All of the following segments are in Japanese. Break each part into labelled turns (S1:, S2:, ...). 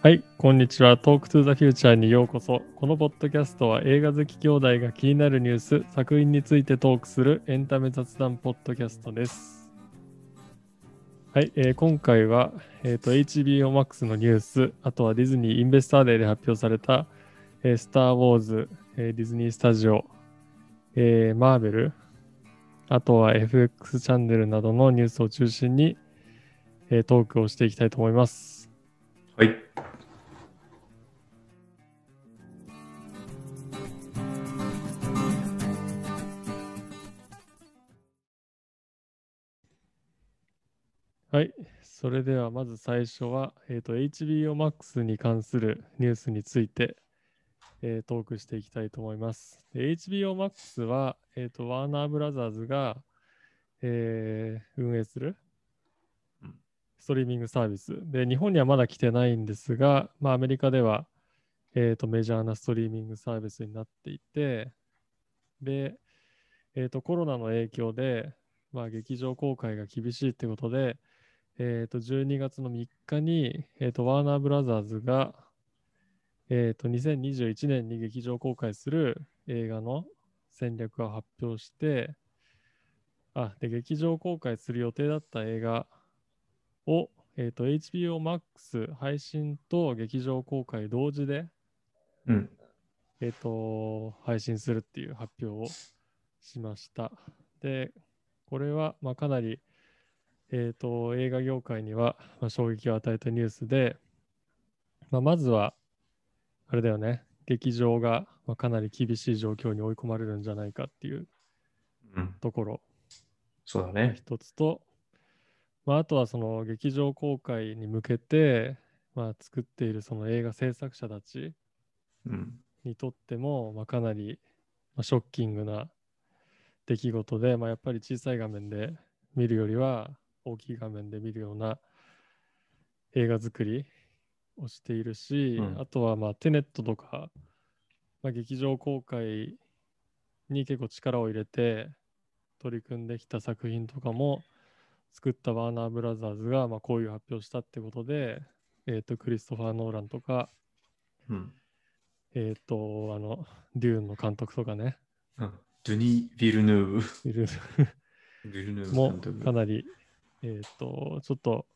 S1: はい、こんにちは。トークトゥーザフューチャーにようこそ。このポッドキャストは映画好き兄弟が気になるニュース、作品についてトークするエンタメ雑談ポッドキャストです。はい、えー今回は、えーと HBO Max のニュース、あとはディズニーインベスターデーで発表された、えースター・ウォーズ、えーディズニー・スタジオ、えーマーベル、あとは FX チャンネルなどのニュースを中心に、えートークをしていきたいと思います。
S2: はい。
S1: はい。それではまず最初は、えー、と HBO Max に関するニュースについて、えートークしていきたいと思います。HBO Max は、えー、とワーナーブラザーズが、えー運営するストリーミングサービス。で日本にはまだ来てないんですが、まあ、アメリカでは、えー、とメジャーなストリーミングサービスになっていてで、えー、とコロナの影響で、まあ、劇場公開が厳しいってことで、えー、と12月の3日に、えー、とワーナーブラザーズが、えー、と2021年に劇場公開する映画の戦略を発表してあで劇場公開する予定だった映画を、えー、と HBO Max 配信と劇場公開同時で、
S2: うん。
S1: えー、と配信するっていう発表をしました。で、これはまあかなり、えー、と映画業界にはまあ衝撃を与えたニュースで、まあ、まずは、あれだよね、劇場がまあかなり厳しい状況に追い込まれるんじゃないかっていう
S2: うん。
S1: ところ
S2: そうだね。
S1: 一つと、まあ、あとはその劇場公開に向けて、まあ、作っているその映画制作者たち
S2: うん。
S1: にとっても、まあ、かなり、まあ、ショッキングな出来事で、まあ、やっぱり小さい画面で見るよりは大きい画面で見るような映画作りをしているし、
S2: うん
S1: あとはまあテネットとか、まあ、劇場公開に結構力を入れて取り組んできた作品とかも作ったワーナーブラザーズがまあこういう発表したってことで、えー、とクリストファー・ノーランとか
S2: うん。
S1: えっ、と、あの、デューンの監督とかね、
S2: うんドゥニ・ヴィルヌーブ。ヴィルヌーブ
S1: も
S2: 監督
S1: かなり、えっ、と、ちょっと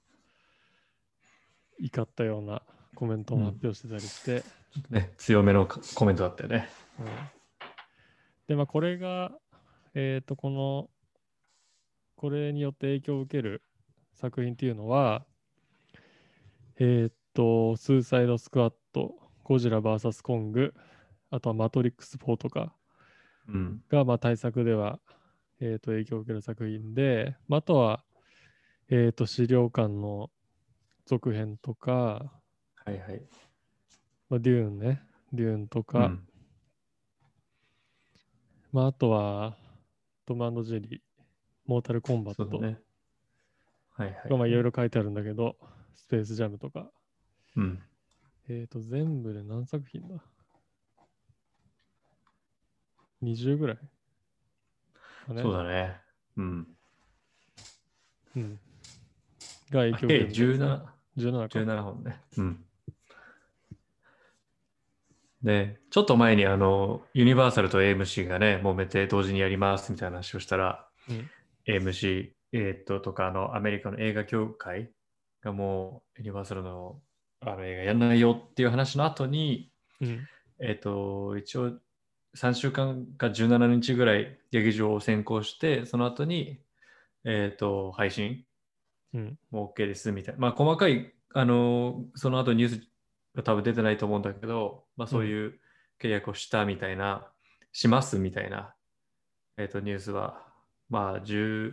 S1: 怒ったようなコメントも発表してたりして、
S2: ね、強めのコメントだったよね。
S1: うんで、まあ、これが、えっ、と、この、これによって影響を受ける作品っていうのは、えっ、と、スーサイドスクワット、ゴジラ VS コング、あとはマトリックス4とか、
S2: うん。
S1: が、まあ、対策では、えー、と影響を受ける作品で、まあ、あとは、えー、と資料館の続編とか、
S2: はいはい。
S1: まあ、デューンね、デューンと
S2: う
S1: か、
S2: ん。
S1: まあ、あとはトムジェリー、モータルコンバット
S2: ね。はいはい。
S1: まあいろいろ書いてあるんだけど、スペースジャムとか、
S2: うん。
S1: えっ、と、全部で何作品だ ?20 ぐらい？かね
S2: そうだね。うん。
S1: うん。が影響を受け
S2: 計
S1: るんですね
S2: 17、
S1: 17か。
S2: 17本ね。うん。で、ちょっと前にあの、ユニバーサルと AMC がね、揉めて同時にやりますみたいな話をしたら、
S1: うん
S2: AMC、えーっと、とか、あの、アメリカの映画協会がもう、ユニバーサルのあの映画やんないよっていう話の後に、
S1: うん。
S2: えーっと、一応、3週間か17日ぐらい劇場を先行して、その後に、えーっと、配信
S1: うん。
S2: もう OK ですみたいな。まあ、細かい、あのその後ニュースが多分出てないと思うんだけど、まあ、そういう契約をしたみたいな、しますみたいな、えっ、と、ニュースは、まあ、11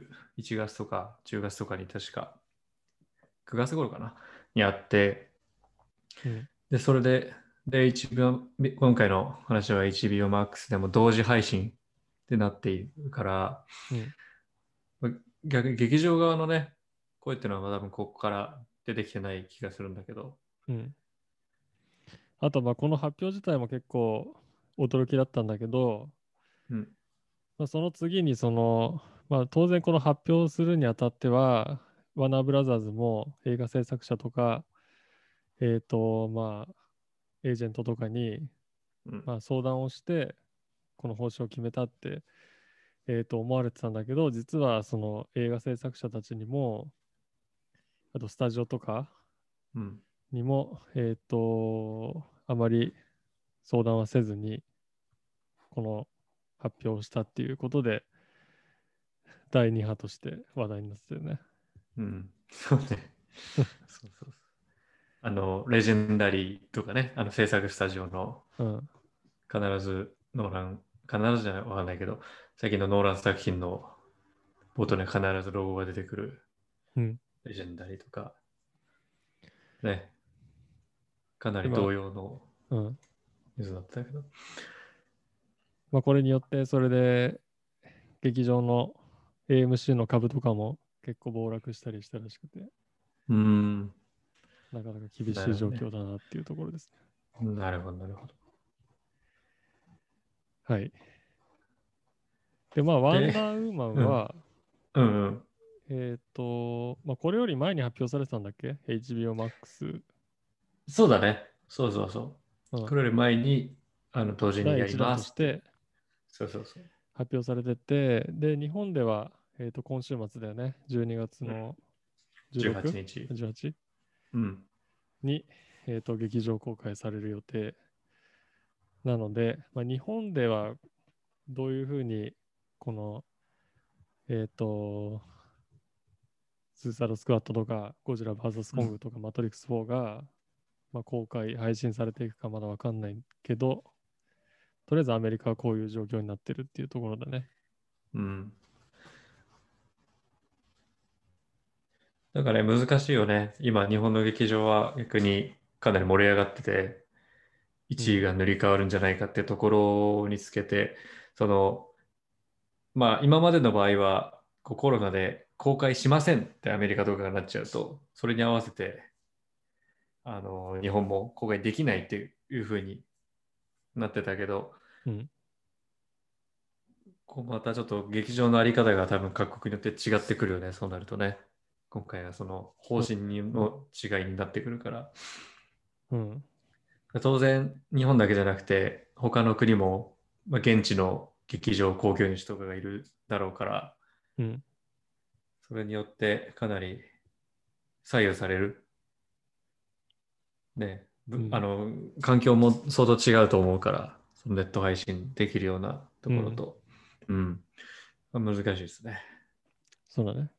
S2: 月とか10月とかに確か、9月頃かな、にあって、
S1: うん。
S2: で、それで、で、HBO 今回の話は HBO Max でも同時配信ってなっているから、
S1: うん
S2: まあ逆に劇場側のね、声っていうのは多分ここから出てきてない気がするんだけど。
S1: うん。あと、まあ、この発表自体も結構驚きだったんだけど、
S2: うん。
S1: まあ、その次にその、まあ、当然この発表するにあたっては、ワーナーブラザーズも映画制作者とか、えっ、と、まあ、エージェントとかに、
S2: うん
S1: まあ、相談をして、この報酬を決めたって、えー、と思われてたんだけど、実はその映画制作者たちにも、あとスタジオとか
S2: うん。
S1: にも、えっ、と、あまり相談はせずに、この発表をしたっていうことで、第2波として話題になってたよね。
S2: うん。そうね。そうそうそう。あの、レジェンダリーとかね、あの制作スタジオの
S1: うん。
S2: 必ずノーラン、必ずじゃないわかんないけど、最近のノーラン作品の冒頭に必ずロゴが出てくる
S1: うん。
S2: レジェンダリーとか、ね、かなり
S1: 今
S2: 同様の
S1: うん。
S2: ニュースだったけど、
S1: まあ、これによって、それで、劇場の AMC の株とかも結構暴落したりしたらしくて、
S2: うん、
S1: なかなか厳しい状況だなっていうところですね。
S2: なるほど、なるほど。
S1: はい。で、まあ、ワンダーウーマンは、
S2: うんうん。
S1: えっ、と、まあ、これより前に発表されてたんだっけ ?HBO Max。
S2: そうだね。そうそうそう。
S1: うん
S2: これより前に、あの、同時に
S1: 第
S2: やり
S1: 1弾
S2: ます。
S1: として
S2: そうそうそう。
S1: 発表されてて、で、日本では、えっ、と、今週末だよね。12月の16
S2: 18日。
S1: 18
S2: うん。
S1: に、えー、と劇場公開される予定なので、まあ、日本ではどういうふうにこの、えっ、と、スーサイドスクワットとか、ゴジラ VS コングとか、マトリックス4が、まあ、公開、配信されていくかまだわかんないけど、とりあえずアメリカはこういう状況になってるっていうところだね。
S2: うん。だからね、難しいよね。今、日本の劇場は逆にかなり盛り上がってて、1位が塗り替わるんじゃないかってところにつけて、その、まあ、今までの場合は、コロナで公開しませんってアメリカとかがなっちゃうと、それに合わせて、あの、日本も公開できないっていうふうになってたけど、
S1: うん。
S2: こうまたちょっと劇場のあり方が多分各国によって違ってくるよね、そうなるとね。今回はその方針にの違いになってくるから。
S1: うん。
S2: 当然、日本だけじゃなくて、他の国も、まあ、現地の劇場興行主とかがいるだろうから、
S1: うん。
S2: それによってかなり左右される。ね、ぶ
S1: うん
S2: あの、環境も相当違うと思うから、そのネット配信できるようなところと、うん、まあ難しいですね。
S1: そうだね。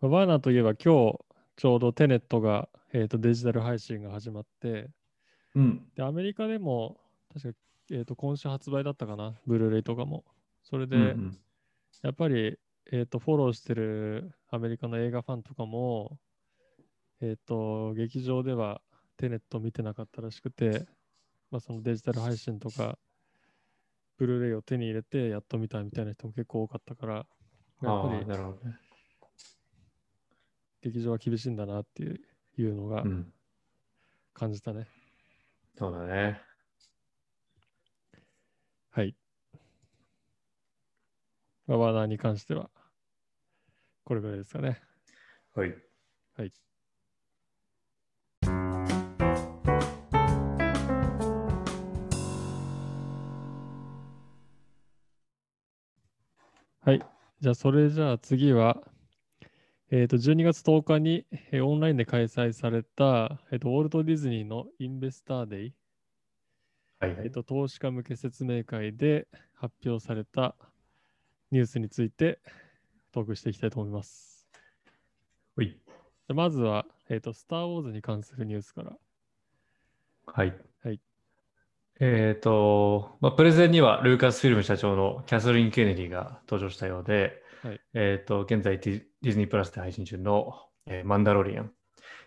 S1: まあワーナーといえば今日ちょうどテネットが、えー、とデジタル配信が始まって、
S2: うん。
S1: で、アメリカでも確か、えー、と今週発売だったかな、ブルーレイとかも。それで、
S2: うんうん
S1: やっぱり、えー、とフォローしてるアメリカの映画ファンとかも、えっ、と、劇場ではテネット見てなかったらしくて、まあ、そのデジタル配信とか、ブルーレイを手に入れてやっと見たみたいな人も結構多かったから、やっぱり
S2: なるほどね。
S1: 劇場は厳しいんだなっていういうのが
S2: うん。
S1: 感じたね。
S2: そうだね。
S1: はい。まあ、ワーナーに関しては、これぐらいですかね。
S2: はい。
S1: はい。はい。じゃあ、それじゃあ次は、えっ、と、12月10日に、えーオンラインで開催された、えっ、と、ウォルト・ディズニーのインベスターデイ、
S2: はい、はい。
S1: えっと、投資家向け説明会で発表されたニュースについてトークしていきたいと思います。
S2: ほい
S1: でまずは、えっと、スター・ウォーズに関するニュースから。
S2: はい。
S1: はい
S2: えっ、と、まあ、プレゼンにはルーカスフィルム社長のキャサリン・ケネディが登場したようで、
S1: はい。
S2: えっ、と、現在ディディズニープラスで配信中の、えーマンダロリアン。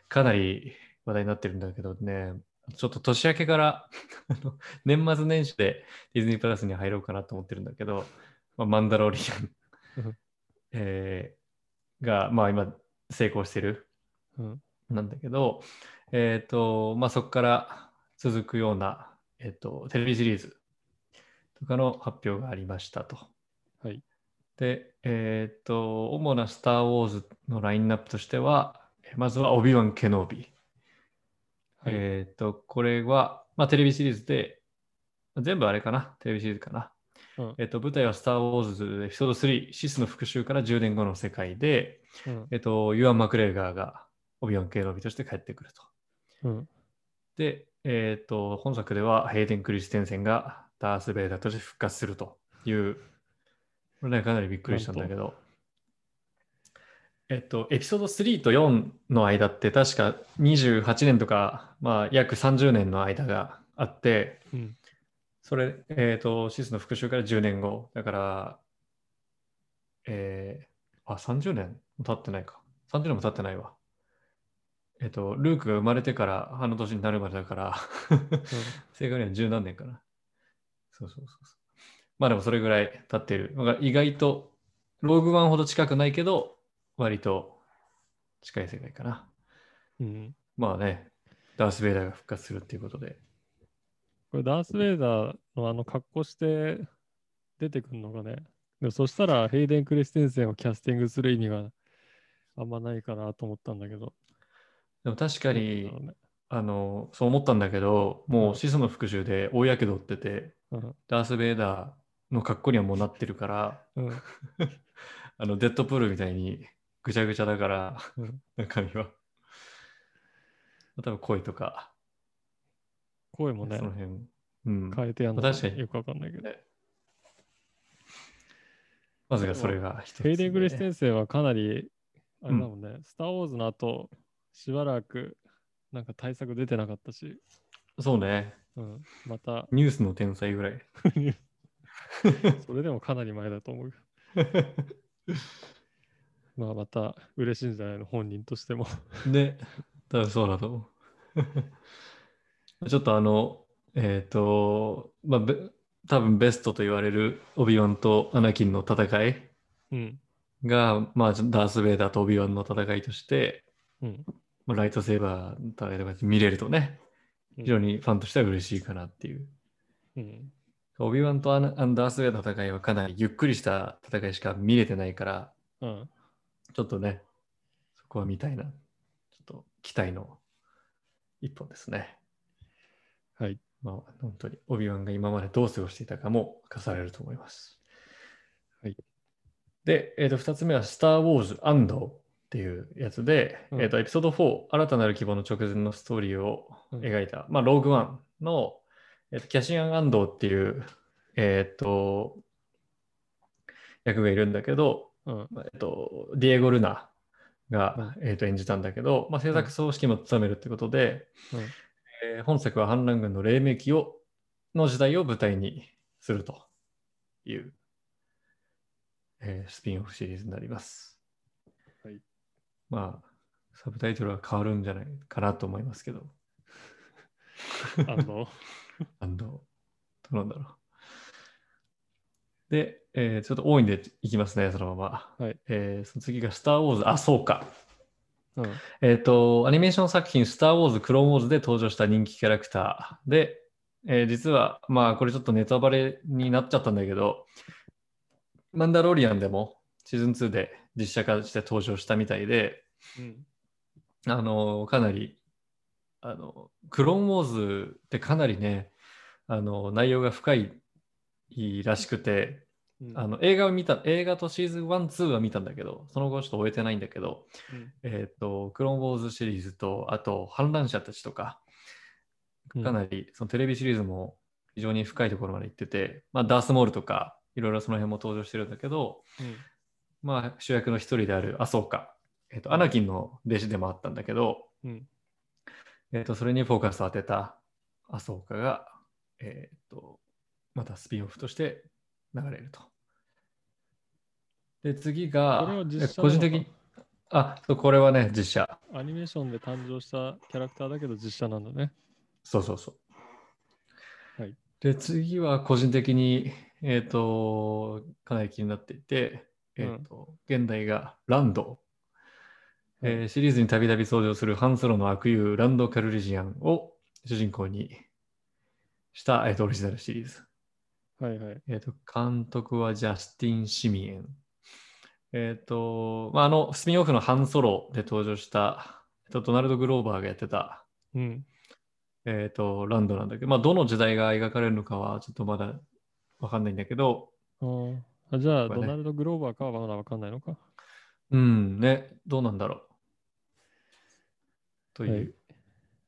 S2: かなり話題になってるんだけどね、ちょっと年明けから 年末年始でディズニープラスに入ろうかなと思ってるんだけど、まあ、マンダロリアン。
S1: うん、
S2: えーが、まあ今成功してる。
S1: うん。
S2: なんだけど、えっ、と、まあ、そこから続くような、えっ、と、テレビシリーズとかの発表がありましたと。
S1: はい。
S2: で、えっ、と、主なスター・ウォーズのラインナップとしては、えまずはオビワン・ケノービ
S1: はい
S2: えっ、と、これは、まあ、テレビシリーズで、全部あれかな？テレビシリーズかな？
S1: うん
S2: えっ、と、舞台はスター・ウォーズエピソード3、シスの復讐から10年後の世界で、
S1: うん
S2: えっ、と、ユアン・マクレーガーがオビワン・ケイノビとして帰ってくると。
S1: うん
S2: で、えっ、と、本作ではヘイデン・クリステンセンがダース・ベイダーとして復活するという、これね、かなりびっくりしたんだけど、えっと、エピソード3と4の間って確か28年とか、まあ、約30年の間があって、
S1: うん
S2: それ、えっ、と、シスの復讐から10年後、だから、えー、あ、30年も経ってないか。30年も経ってないわ。えっ、と、ルークが生まれてからあの年になるまでだから、正確には十何年かな。そうそうそうそう。まあでもそれぐらい経ってる。意外と、ローグワンほど近くないけど、割と近い世界かな。
S1: うん
S2: まあね、ダース・ベイダーが復活するっていうことで。
S1: これダース・ベイダーのあの格好して出てくるのがね、でもそしたらヘイデン・クリステンセンをキャスティングする意味があんまないかなと思ったんだけど。
S2: でも確かに
S1: ね。
S2: あの、そう思ったんだけど、もうシスの復讐で大やけどってて、
S1: うん。
S2: ダース・ベイダーの格好にはもうなってるから、
S1: うん。
S2: あのデッドプールみたいにぐちゃぐちゃだから、
S1: うん。
S2: 中身は。多分声とか、
S1: 声もね
S2: その、辺。うん。
S1: 変えてやんのか
S2: 確かに。
S1: よくわかんないけど。
S2: まさかそれが一つ、
S1: ヘイデン・クリステ
S2: ン
S1: ンセンはかなり、あれだもんね、スター・ウォーズの後、しばらくなんか対策出てなかったし、
S2: そうね。
S1: うん、また、
S2: ニュースの天才ぐらい。
S1: それでもかなり前だと思う。まあまた嬉しいんじゃないの、本人としても。
S2: で、多分そうだと思う。ちょっとあの、えっ、と、まあ、べ多分ベストと言われるオビワンとアナキンの戦い
S1: うん。
S2: が、まあ、ダース・ベイダーとオビワンの戦いとして、
S1: うん。
S2: まあ、ライトセーバーの戦いとか見れるとね、非常にファンとしては嬉しいかなっていう。
S1: うん。
S2: オビワンとアンダース・ベイダーの戦いはかなりゆっくりした戦いしか見れてないから、
S1: うん。
S2: ちょっとね、そこは見たいな。ちょっと期待の一本ですね。
S1: はい。
S2: まあ、本当に、オビワンが今までどう過ごしていたかも明かされると思います。
S1: はい。
S2: で、えーと2つ目は、スター・ウォーズ・アンドっていうやつで、
S1: うん。
S2: えーとエピソード4、新たなる希望の直前のストーリーを
S1: うん。
S2: 描いた、まあ、ローグワンの、えーとキャシアン・アンドっていう、えっ、と、役がいるんだけど、
S1: うん。
S2: まあえっと、ディエゴ・ルナが、えっと演じたんだけど、まあ、制作総指揮も務めるってことで、
S1: うん。
S2: えー本作は反乱軍の黎明期をの時代を舞台にするという、えースピンオフシリーズになります。
S1: はい
S2: まあ、サブタイトルは変わるんじゃないかなと思いますけど、
S1: あの、
S2: あの、どうなんだろう。で、えーちょっと多いんでいきますね、そのまま。
S1: はい
S2: えーその次がスター・ウォーズ、あ、そうか。
S1: うん。
S2: えっ、と、アニメーション作品、スター・ウォーズ・クローン・ウォーズで登場した人気キャラクターで、えー実は、まあ、これちょっとネタバレになっちゃったんだけど、マンダローリアンでもシーズン2で実写化して登場したみたいで、
S1: うん。
S2: あの、かなり、あの、クローン・ウォーズってかなりね、あの、内容が深いらしくて、
S1: うん。
S2: あの映画を見た、映画とシーズン1、2は見たんだけど、その後ちょっと終えてないんだけど、
S1: うん。
S2: えっ、と、クローンウォーズシリーズと、あと、反乱者たちとか、
S1: うん。
S2: かなり、そのテレビシリーズも非常に深いところまで行ってて、まあ、ダースモールとか、いろいろその辺も登場してるんだけど、
S1: うん。
S2: まあ、主役の一人であるアソーカ、えっ、と、アナキンの弟子でもあったんだけど、
S1: うん。
S2: えっ、と、それにフォーカスを当てたアソーカが、えっ、と、またスピンオフとして流れると。で、次が、個人的に、あ、そうこれはね、実写。
S1: アニメーションで誕生したキャラクターだけど実写なんだね。
S2: そうそうそう。
S1: はい。
S2: で、次は個人的に、えっ、と、かなり気になっていて、えっ、と、現代がランド。えーシリーズにたびたび登場するハンソロの悪友、ランド・カルリジアンを主人公にした、えーとオリジナルシリーズ。
S1: はいはい。
S2: えっ、と、監督はジャスティン・シミエン。えっ、と、まあ、あの、スピンオフのハンソロで登場した、えっとドナルド・グローバーがやってた、
S1: うん。
S2: えっ、と、ランドなんだけど、まあ、どの時代が描かれるのかはちょっとまだわかんないんだけど、
S1: うんあじゃあ、
S2: ね
S1: ドナルド・グローバーかはまだわかんないのか？
S2: うん、ね、どうなんだろう。と
S1: はい
S2: いう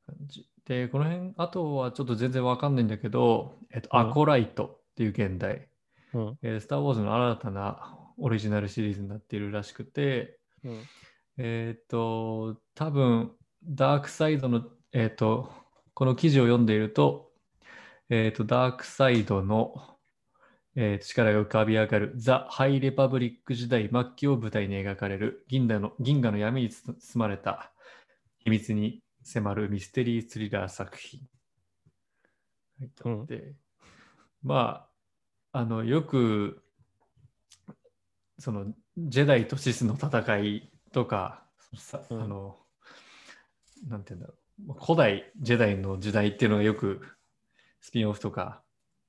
S2: 感じ。で、この辺、あとはちょっと全然わかんないんだけど、えっと、
S1: うん
S2: アコライトっていう現代、
S1: うん。
S2: えースター・ウォーズの新たなオリジナルシリーズになっているらしくて、
S1: うん。
S2: えっと、多分、ダークサイドの、えっと、この記事を読んでいると、えっと、ダークサイドの、えー力が浮かび上がるザ・ハイ・レパブリック時代末期を舞台に描かれる銀河の銀河の闇に包まれた秘密に迫るミステリースリラー作品。はい、とあってまあ、あの、よく、その、ジェダイとシスの戦いとか、さ
S1: うん
S2: あの、なんて言うんだろう、古代ジェダイの時代っていうのがよくスピンオフとか、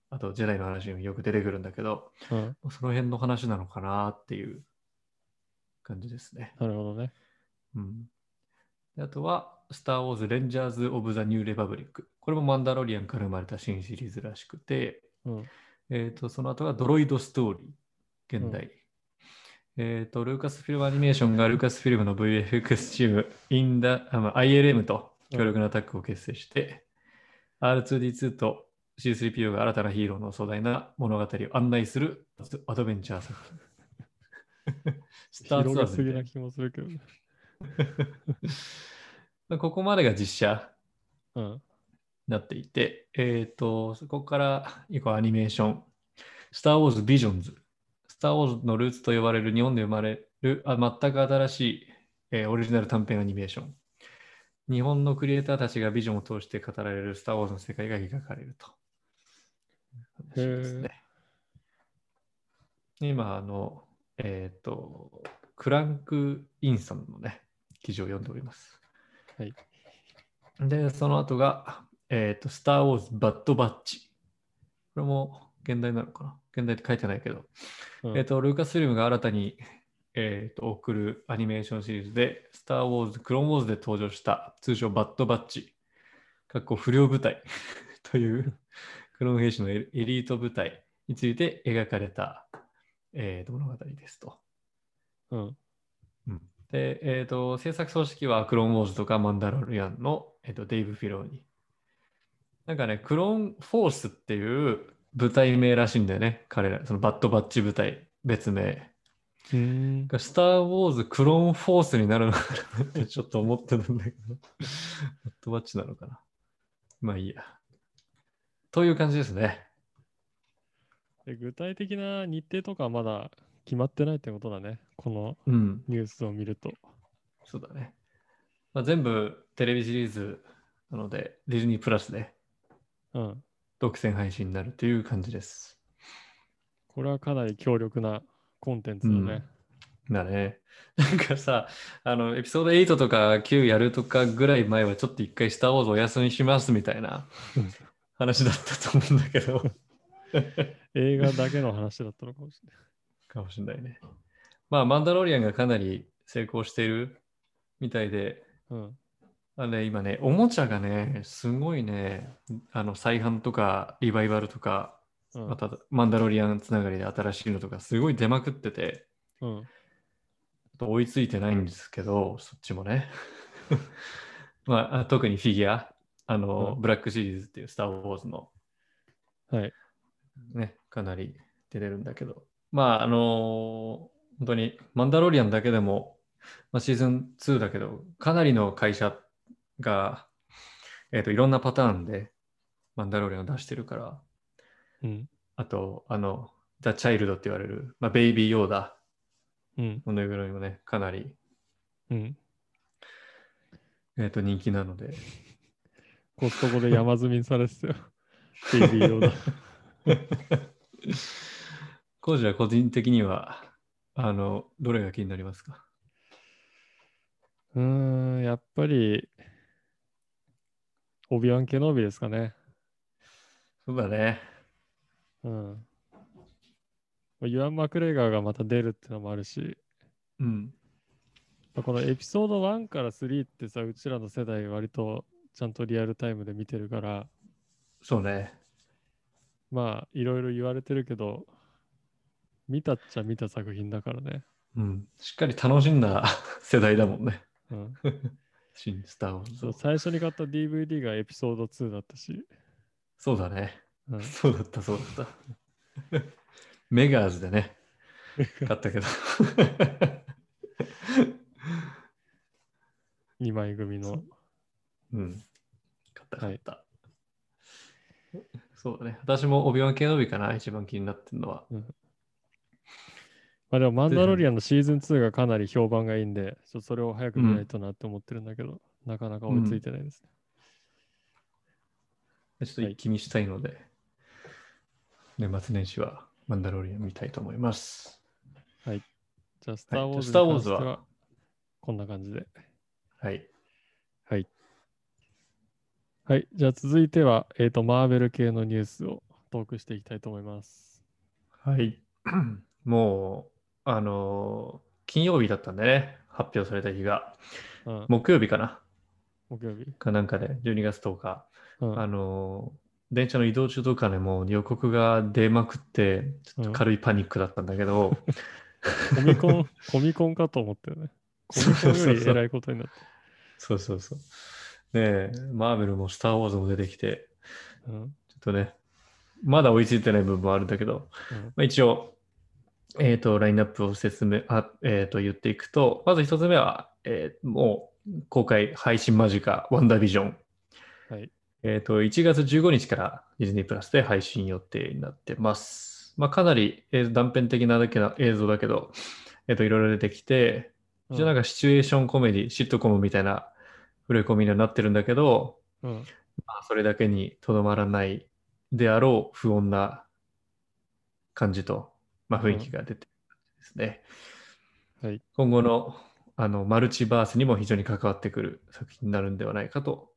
S2: あとジェダイの話にもよく出てくるんだけど、
S1: うん。
S2: その辺の話なのかなっていう感じですね。
S1: なるほどね。
S2: うん、であとは、スター・ウォーズ・レンジャーズ・オブ・ザ・ニュー・レパブリック。これもマンダロリアンから生まれた新シリーズらしくて、
S1: うん。
S2: えー、とその後がドロイド・ストーリー、現代。えっ、と、ルーカスフィルムアニメーションがルーカスフィルムの VFX チーム、インダあまあ ILM と強力なタッグを結成して、R2D2 と C3PO が新たなヒーローの壮大な物語を案内するアドベンチャー作品。スター
S1: 広
S2: ツアーズみたいな
S1: げすぎな気もするけど
S2: ここまでが実写
S1: うん。
S2: になっていて、えっ、と、そこから以降アニメーション、スター・ウォーズ・ビジョンズ、スター・ウォーズのルーツと呼ばれる日本で生まれるあ全く新しい、えーオリジナル短編アニメーション。日本のクリエイターたちがビジョンを通して語られるスター・ウォーズの世界が描かれると。今、あの、えっ、と、クランク・インさんのね、記事を読んでおります。
S1: はい。
S2: で、その後が、えっ、と、スター・ウォーズ・バッド・バッチ。これも現代なのかな？現代って書いてないけど、
S1: うん
S2: えっ、と、ルーカスフィルムが新たに、えーと送るアニメーションシリーズで、スター・ウォーズ、クローン・ウォーズで登場した通称バッド・バッチ、かっこ不良部隊 というクローン兵士のエエリート部隊について描かれた、えーと物語ですと。
S1: うん。
S2: で、えーと、制作組織はクローンウォーズとかマンダロリアンの、えーとデイブ・フィローに。なんかね、クローンフォースっていう部隊名らしいんだよね、彼ら。そのバッドバッチ部隊、別名。
S1: うん。
S2: スター・ウォーズクローンフォースになるのかなって ちょっと思ってたんだけど。バッドバッチなのかな。まあいいや。という感じですね。
S1: で具体的な日程とかはまだ決まってないってことだね。この
S2: うん。
S1: ニュースを見ると。
S2: そうだね。まあ、全部テレビシリーズなので、ディズニープラスで
S1: うん。
S2: 独占配信になるという感じです。
S1: これはかなり強力なコンテンツだね。
S2: だね。なんかさ、あの、エピソード8とか9やるとかぐらい前はちょっと一回スター・ウォーズお休みしますみたいな
S1: うん
S2: 話だったと思うんだけど。
S1: 映画だけの話だったのかもしれない。
S2: かもしれないね。まあ、マンダロリアンがかなり成功しているみたいで、
S1: うん。
S2: あのね、今ね、おもちゃがね、すごいね、あの再販とかリバイバルとか、
S1: うん。
S2: またマンダロリアンつながりで新しいのとか、すごい出まくってて、
S1: うん。
S2: と追いついてないんですけど、そっちもね。まああ、特にフィギュア、あの、
S1: うん
S2: ブラックシリーズっていうスター・ウォーズの
S1: はい。
S2: ね、かなり出れるんだけど、まあ、あの本当にマンダロリアンだけでも、まあ、シーズン2だけど、かなりの会社が、えっ、と、いろんなパターンでマンダロリアンを出してるから、
S1: うん。
S2: あと、あの、ザ・チャイルドって言われる、まあ、ベイビー・ヨーダ
S1: うん。
S2: のぬいぐるみもね、かなり、
S1: うん。
S2: えっ、と、人気なので、
S1: コストコで山積みにされてたよ。ベイビー用だ。
S2: 工事 は個人的には、あの、どれが気になりますか？
S1: うーん、やっぱり、オビワン・ケノービですかね。
S2: そうだね。
S1: うん。ユアン・マクレガーがまた出るってのもあるし、
S2: うん。
S1: このエピソード1から3ってさ、うちらの世代割とちゃんとリアルタイムで見てるから、
S2: そうね。
S1: まあ、いろいろ言われてるけど、見たっちゃ見た作品だからね。
S2: うん。しっかり楽しんだ 世代だもんね。
S1: うん、
S2: 新スター・ウォーズを
S1: そう最初に買った DVD がエピソード2だったし、
S2: そうだね。
S1: うん、
S2: そうだった、そうだった。メガーズでね、買ったけど。
S1: 2枚組の。
S2: うん。買った、
S1: はい
S2: 買った。そうだね。私もオビワン系のびかな、一番気になってるのは。
S1: まあでも、マンダロリアンのシーズン2がかなり評判がいいんで、ちょっとそれを早く見ないとなって思ってるんだけど、なかなか追いついてないですね。
S2: ちょっと一気見したいので、年末年始はマンダロリアン見たいと思います。
S1: じゃあ、スター・ウォーズ
S2: スターウォーズは？
S1: こんな感じで。
S2: はい。
S1: はい。はい。じゃあ、続いては、えっ、と、マーベル系のニュースをトークしていきたいと思います。
S2: はい。もう、あのー金曜日だったんでね、発表された日が。
S1: うん、
S2: 木曜日かな
S1: 木曜日。
S2: かなんかで、12月10日。
S1: うん、
S2: あのー電車の移動中とかでもう予告が出まくって、ちょっと軽いパニックだったんだけど、
S1: コミコン、コミコンかと思ったよね。コミコンより偉いことになって。
S2: そうそうそう。ねえ、マーベルもスター・ウォーズも出てきて、
S1: うん
S2: ちょっとね、まだ追いついてない部分もあるんだけど、
S1: うん
S2: まあ、一応、えっ、と、ラインナップを説明、あえっ、と、言っていくと、まず一つ目は、えーもう公開配信間近、ワンダービジョン。
S1: はい。
S2: えっ、と、1月15日からディズニープラスで配信予定になってます。まあ、かなり、えー断片的なだけな映像だけど、えっ、と、いろいろ出てきて、一応なんかシチュエーションコメディ、シットコムみたいな触れ込みにはなってるんだけど、
S1: うん。
S2: まあ、それだけにとどまらないであろう不穏な感じと、まあ、雰囲気が出てるですね。
S1: はい。
S2: 今後のあのマルチバースにも非常に関わってくる作品になるんではないかと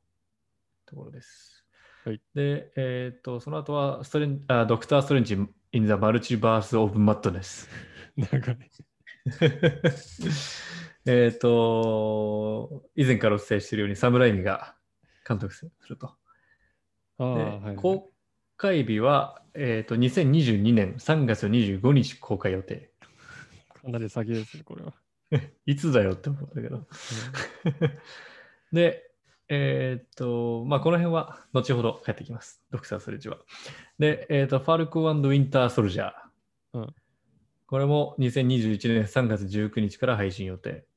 S2: ところです。
S1: はい、
S2: で、えっ、と、その後はストレンあドクター・ストレンジ・イン・ザ・マルチバース・オブ・マットネス。
S1: 長い。
S2: えっと、以前からお伝えしているように、サムライミが監督すると。で
S1: ああ、はい、はい。
S2: 公開日は、えー、と2022年3月25日公開予定。
S1: かなり先ですね、これは。
S2: いつだよって思うんだけど。で、えっ、と、まあ、この辺は後ほど帰ってきます。ドクター・ストレッジは。で、えっ、と、ファルコウィンター・ソルジャー。
S1: うん
S2: これも2021年3月19日から配信予定。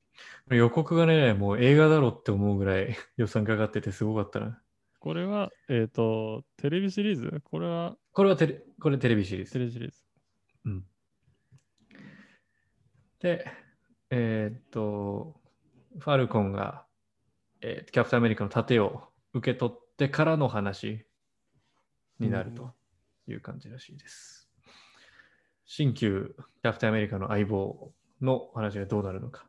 S2: 予告がね、もう映画だろって思うぐらい予算かかっててすごかったな。
S1: これは、えっ、と、テレビシリーズ？これは
S2: これはテレこれテレビシリーズ
S1: テ。レビシリーズ。
S2: うんで、えーっと、ファルコンが、えーキャプテンアメリカの盾を受け取ってからの話になるという感じらしいです。新旧キャプテンアメリカの相棒の話がどうなるのか。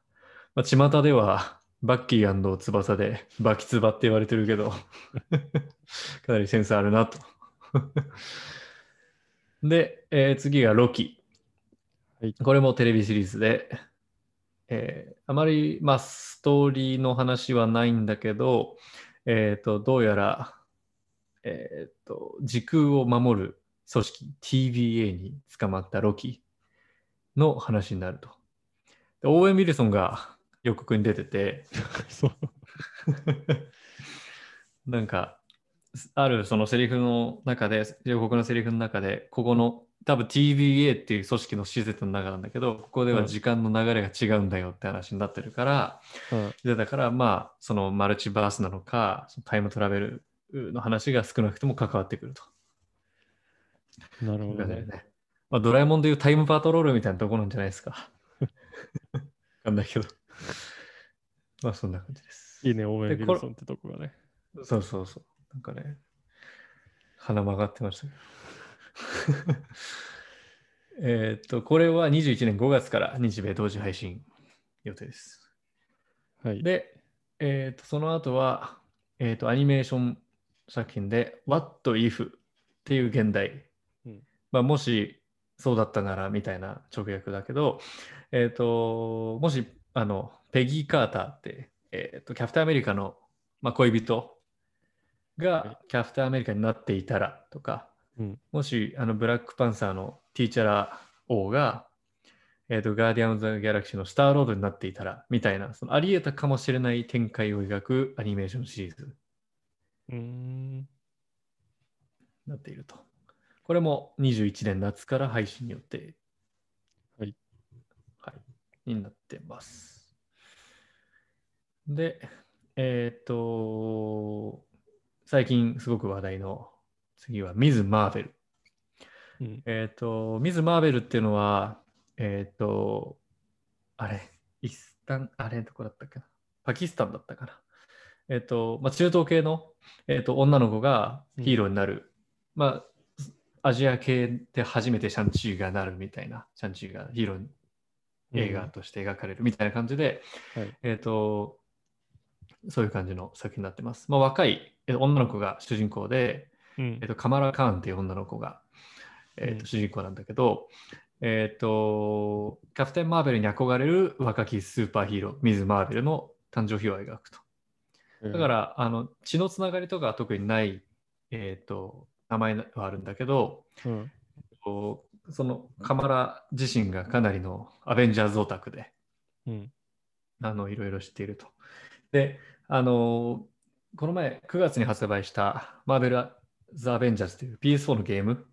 S2: まあ、巷では、バッキー翼でバキツバって言われてるけど、かなりセンスあるなと。で、えー次がロキ。
S1: はい。
S2: これもテレビシリーズで、えーあまり、まあ、ストーリーの話はないんだけど、えーと、どうやら、えーと、時空を守る組織 TVA に捕まったロキの話になると。でオーウェン・ウィルソンが予告に出てて。なんか、あるそのセリフの中で、予告のセリフの中で、ここの多分 TVA っていう組織の施設の中なんだけど、ここでは時間の流れが違うんだよって話になってるから、
S1: うん。
S2: でだからまあ、そのマルチバースなのか、そのタイムトラベルの話が少なくとも関わってくると。
S1: なるほどね。
S2: ねまあ、ドラえもんでいうタイムパトロールみたいなとこなんじゃないですか。わかんないけど。まあそんな感じです。
S1: いいね、オーウェン・ウィルソンってとこがね。
S2: そうそうそう。なんかね、鼻曲がってましたけど。えっと、これは21年5月から日米同時配信予定です。
S1: はい。
S2: で、えっと、その後は、えっと、アニメーション作品で What If っていう現代。
S1: うん
S2: まあ、もしそうだったならみたいな直訳だけど、えっと、もし、あの、ペギー・カーターって、えっと、キャプテンアメリカの、まあ、恋人がキャプテンアメリカになっていたらとか、
S1: うん
S2: もしあのブラックパンサーのティーチャラ王が、えー、とガーディアンズ・ギャラクシーのスターロードになっていたらみたいなそのあり得たかもしれない展開を描くアニメーションシリーズ
S1: うーん。
S2: になっていると。これも21年夏から配信によって、になってます。で、えっ、と、最近すごく話題の次はミズ・マーベル。
S1: うん。
S2: えっ、と、ミズ・マーベルっていうのは、えっ、と、あれ、イスタン、あれ、どこだったっけな？パキスタンだったかな？えっ、と、まあ、中東系の、えー、と女の子がヒーローになる。まあ、アジア系で初めてシャンチーがなるみたいな、シャンチーがヒーローに映画として描かれるみたいな感じで、
S1: はい
S2: えっ、と、そういう感じの作品になってます。まあ、若いえー女の子が主人公で、
S1: うん
S2: えっと、カマラ・カーンっていう女の子が、えっ
S1: うん
S2: と主人公なんだけど、えっと、キャプテン・マーベルに憧れる若きスーパーヒーロー、ミズ・マーベルの誕生日を描くと。だか、ら、あの血のつながりとかは特にない、えっと名前はあるんだけど、
S1: うん。
S2: そのカマラ自身がかなりのアベンジャーズオタクで、
S1: うん。
S2: あのいろいろ知っていると。で、あのこの前9月に発売したマーベル・ザ・アベンジャーズという PS4 のゲーム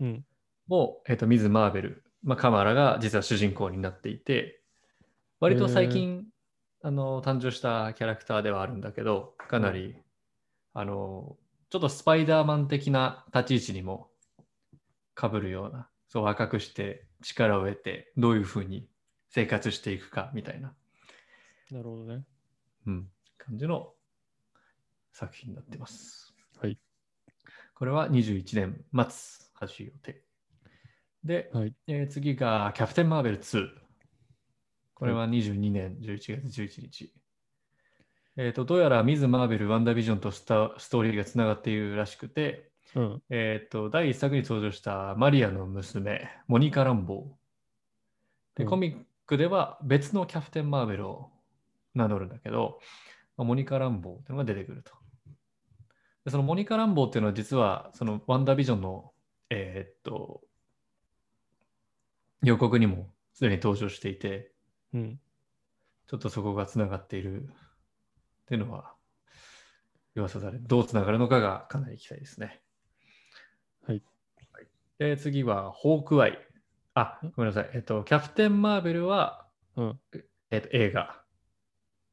S1: うん。
S2: も、えっとミズ・マーベル、まあ、カマラが実は主人公になっていて、割と最近、あの誕生したキャラクターではあるんだけど、かなり、あのちょっとスパイダーマン的な立ち位置にも被るような、そう若くして力を得て、どういうふうに生活していくかみたいな、
S1: なるほどね。
S2: うん、感じの作品になってます。
S1: はい。
S2: これは21年末発信予定。で、
S1: はい。
S2: えー次がキャプテン・マーベル2。これは22年11月11日。えーとどうやらミズ・マーベル、ワンダービジョンとスタストーリーがつながっているらしくて、
S1: うん。
S2: えーと第1作に登場したマリアの娘、モニカ・ランボー。で、
S1: うん
S2: コミックでは別のキャプテン・マーベルを名乗るんだけど、まあモニカ・ランボーっていうのが出てくると。でそのモニカ・ランボーっていうのは実はそのワンダービジョンの、えーっと予告にもすでに登場していて、
S1: うん。
S2: ちょっとそこがつながっているっていうのは噂され、どうつながるのかがかなり行きたいですね。
S1: はい。
S2: で、次はホークアイ。あ、ごめんなさい。えっと、キャプテン・マーベルは、
S1: うん。
S2: えっと、映画。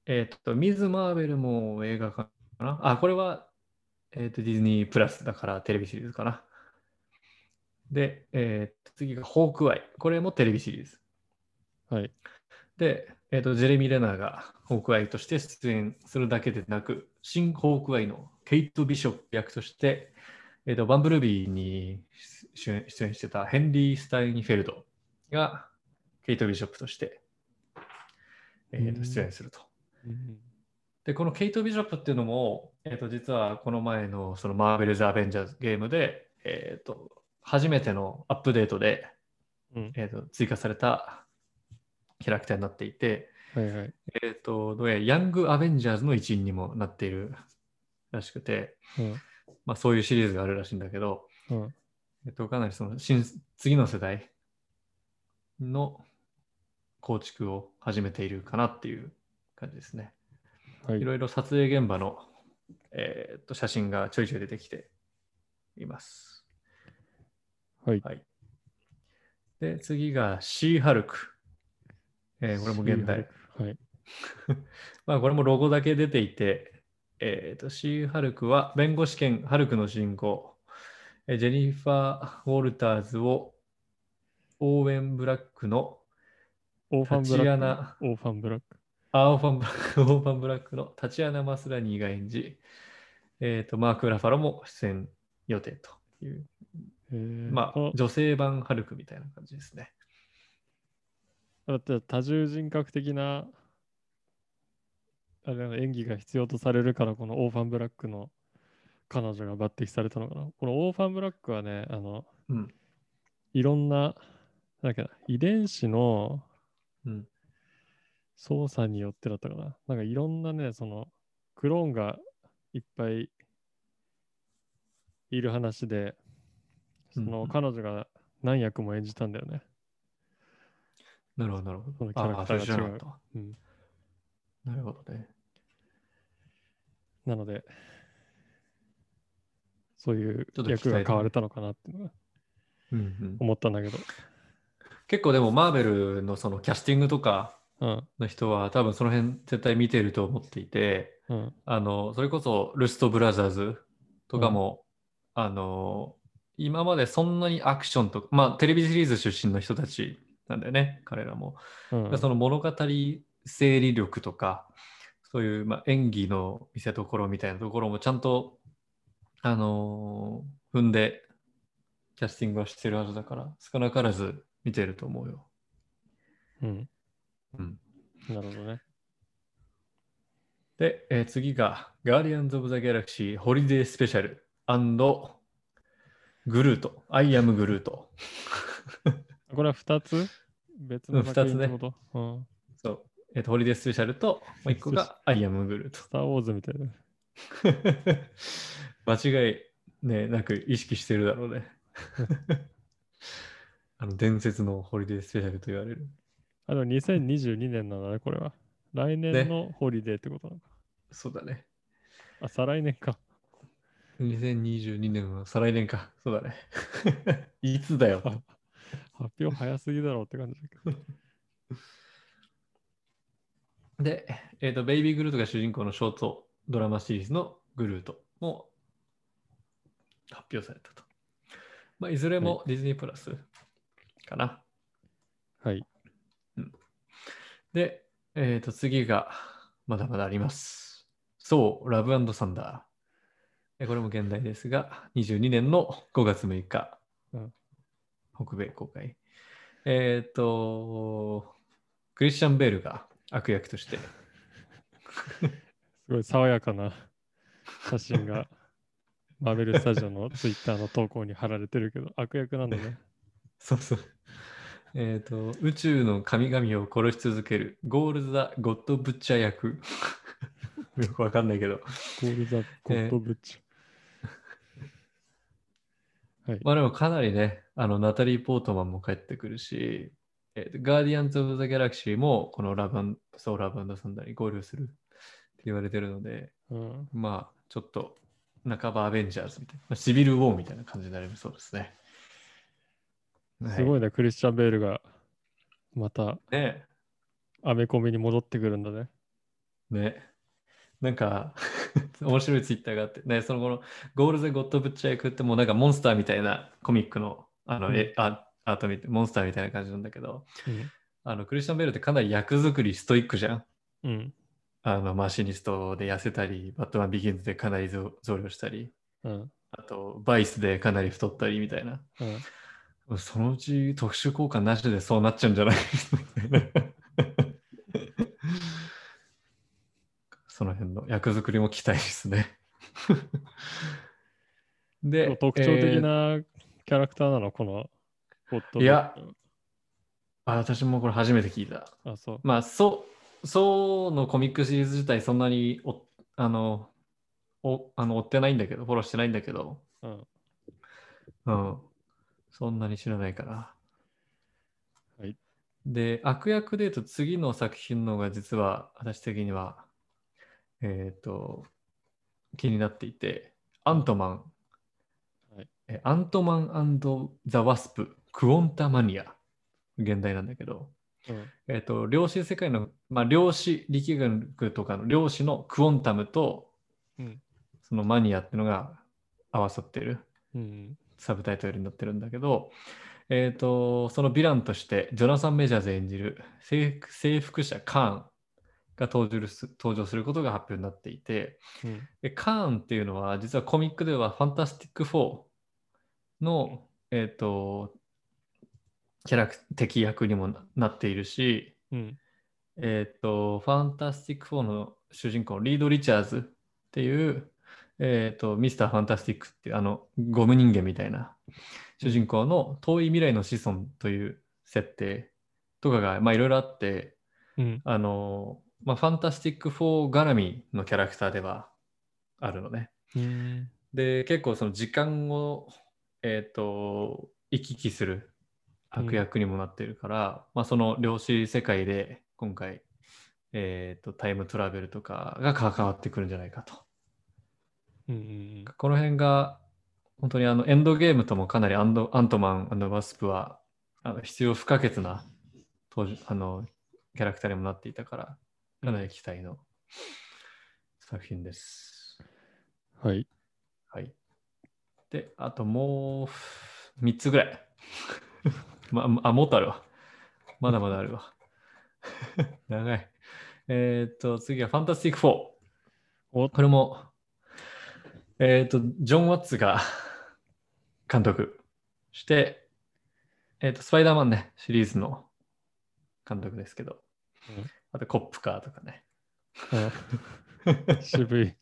S2: えっと、ミズ・マーベルも映画かな？あ、これは、えっと、ディズニープラスだからテレビシリーズかな。で、えっと、次がホークアイ。これもテレビシリーズ。
S1: はい。
S2: で、えっと、ジェレミー・レナーがホークアイとして出演するだけでなく、新ホークアイのケイト・ビショップ役として、えっと、バンブルビーに出演出演してたヘンリー・スタインフェルドがケイト・ビショップとして、えーと
S1: うん
S2: 出演すると。
S1: うん。
S2: で、このケイト・ビショップっていうのも、えー、と実はこの前のそのマーベル・ザ・アベンジャーズゲームで、えー、と初めてのアップデートで、
S1: うん。
S2: えー、と追加されたキャラクターになっていて、
S1: はいはい。
S2: えー、とどうやらヤング・アベンジャーズの一員にもなっているらしくて、
S1: うん。
S2: まあ、そういうシリーズがあるらしいんだけど、
S1: うん。
S2: えっと、かなりその新次の世代の構築を始めているかなっていう感じですね。
S1: はいい。
S2: ろいろ撮影現場の、えーっと写真がちょいちょい出てきています。
S1: はい。
S2: はい、で、次がシーハルク。えーこれも現代。
S1: はい。
S2: まあこれもロゴだけ出ていて、えーとシー・ハルクは弁護士兼ハルクの主人公、えージェニファー・ウォルターズをオーウェン・ブラックの
S1: オーファンブラック。
S2: タチアナ
S1: オーファンブラック。
S2: あオーファン・ブラック、オーファン・ ブラックのタチアナ・マスラニーが演じ、えーとマーク・ラファロも出演予定という、
S1: えー、
S2: まあ女性版ハルクみたいな感じですね。
S1: だって多重人格的なあれの演技が必要とされるからこのオーファンブラックの彼女が抜擢されたのかなこのオーファンブラックはねあの
S2: うん。
S1: いろんななんか遺伝子の
S2: うん。
S1: 操作によってだったかななんかいろんなねそのクローンがいっぱいいる話で、そ
S2: うんうん
S1: の彼女が何役も演じたんだよね。
S2: なるほど、なるほど。
S1: そのキャラクターが
S2: ああそれ知らなかった
S1: うん、
S2: なるほどね。
S1: なので、そういう役が変われたのかなっていうのが
S2: うんうん、
S1: 思ったんだけど。
S2: 結構でも、マーベルのそのキャスティングとか
S1: うん、
S2: の人は、多分その辺絶対見てると思っていて、
S1: うん、
S2: あの、それこそ、ルストブラザーズとかも、あの、今までそんなにアクションとか、まあ、テレビシリーズ出身の人たちなんだよね、彼らも。
S1: うん。
S2: その物語整理力とか、そういう、まあ、演技の見せ所みたいなところもちゃんと、あのー踏んでキャスティングはしてるはずだから、少なからず見てると思うよ。
S1: うん、
S2: うん、
S1: なるほどね。
S2: で、えー次が、Guardians of the Galaxy ホリデースペシャルグルート、アイアムグルート。
S1: これは2つ別の
S2: うん
S1: 作品
S2: 二つね
S1: うん。
S2: えっ、と、ホリデースペシャルと、もう一個がアイアムグルート。
S1: スター・ウォーズみたいな。
S2: 間違いね、なく意識してるだろうね。あの伝説のホリデースペシャルと言われる。
S1: あの、2022年なんだね、これは。来年のホリデーってことなのか。
S2: そうだね。
S1: あ、再来年か。
S2: 2022年は再来年か。そうだね。いつだよ。
S1: 発表早すぎだろうって感じだけど。
S2: で、えっ、と、ベイビー・グルートが主人公のショートドラマシリーズのグルートも発表されたと。まあ、いずれもディズニープラスかな。
S1: はい。
S2: で、えっ、と、次がまだまだあります。そう、ラブサンダー。えこれも現代ですが、22年の5月6日、
S1: うん
S2: 北米公開。えっ、と、クリスチャン・ベールが悪役として、
S1: すごい爽やかな写真がマーベルスタジオのツイッターの投稿に貼られてるけど、悪役なんだね。
S2: そうそう。えっ、と、宇宙の神々を殺し続けるゴア・ザ・ゴッド・ブッチャー役。よくわかんないけど。
S1: ゴア・ザ・ゴッド・ブッチ。はい。
S2: まあでもかなりね、あの、ナタリー・ポートマンも帰ってくるし、えー、ガーディアンズ・オブ・ザ・ギャラクシーもこのラブアンソーラブサンダーに合流するって言われてるので、
S1: うん、
S2: まあちょっと半ばアベンジャーズみたいな、まあシビル・ウォーみたいな感じになりそうですね。い。
S1: すごいね、クリスチャン・ベールがまた
S2: ね
S1: アメコミに戻ってくるんだね。
S2: ね。なんか、面白いツイッターがあって、ね、その後のゴール・ザ・ゴッド・ブッチャー役ってもうなんかモンスターみたいなコミックのあの、
S1: うん
S2: えアアートみたいモンスターみたいな感じなんだけど、
S1: うん。
S2: あのクリスチャン・ベールってかなり役作りストイックじゃん。
S1: うん。
S2: あのマシニストで痩せたり、バットマン・ビギンズでかなり増増量したり、
S1: うん。
S2: あとバイスでかなり太ったりみたいな。
S1: うん。
S2: そのうち特殊効果なしでそうなっちゃうんじゃない？みたいなその辺の役作りも期待ですね。で、
S1: 特徴的
S2: えー
S1: なキャラクターなの、この
S2: いやあ私もこれ初めて聞いた。
S1: あ、そう。
S2: まあ、そう、そうのコミックシリーズ自体そんなにおあのおあの追ってないんだけど、フォローしてないんだけど、
S1: うん。
S2: うん。そんなに知らないから。
S1: はい。
S2: で、悪役で言うと次の作品のが実は私的には、えっ、と、気になっていて、アントマン、
S1: はい
S2: えアントマンザ・ワスプ、クオンタマニア、原題なんだけど、
S1: うん。
S2: えっ、と、量子世界の、まあ、量子力学とかの量子のクオンタムと、
S1: うん
S2: そのマニアっていうのが合わさってる
S1: うん。
S2: サブタイトルになってるんだけど、えっ、と、そのヴィランとして、ジョナサン・メジャーズ演じる征征服者カーンが登場す登場することが発表になっていて、
S1: うん。
S2: でカーンっていうのは、実はコミックではファンタスティック4の、えっ、と、キャラク敵役にもななっているし、
S1: うん。
S2: えっ、と、ファンタスティック4の主人公、リード・リチャーズっていう、えっ、と、ミスター・ファンタスティックっていう、あの、ゴム人間みたいな主人公の遠い未来の子孫という設定とかが、まあ、いろいろあって、
S1: うん。
S2: あの、まあ、ファンタスティック4絡みのキャラクターではあるのね。
S1: うん。
S2: で、結構その時間を、えっ、と、行き来する悪役にもなってるから、まあその量子世界で今回、えっ、と、タイムトラベルとかが関わってくるんじゃないかと。
S1: うんうん
S2: この辺が、本当にあの、エンドゲームともかなりアンドアントマンワスプはあの必要不可欠な登場あのキャラクターにもなっていたから、かなり期待の作品です。
S1: うん。はい。
S2: はい。で、あともう3つぐらい。まあ、もっとあるわ。まだまだあるわ。長い。えっ、と、次はファンタスティック4。
S1: お
S2: これも、えっ、と、ジョン・ワッツが監督して、えっ、と、スパイダーマンね、シリーズの監督ですけど、
S1: うん
S2: あとコップカーとかね。
S1: あ 渋い。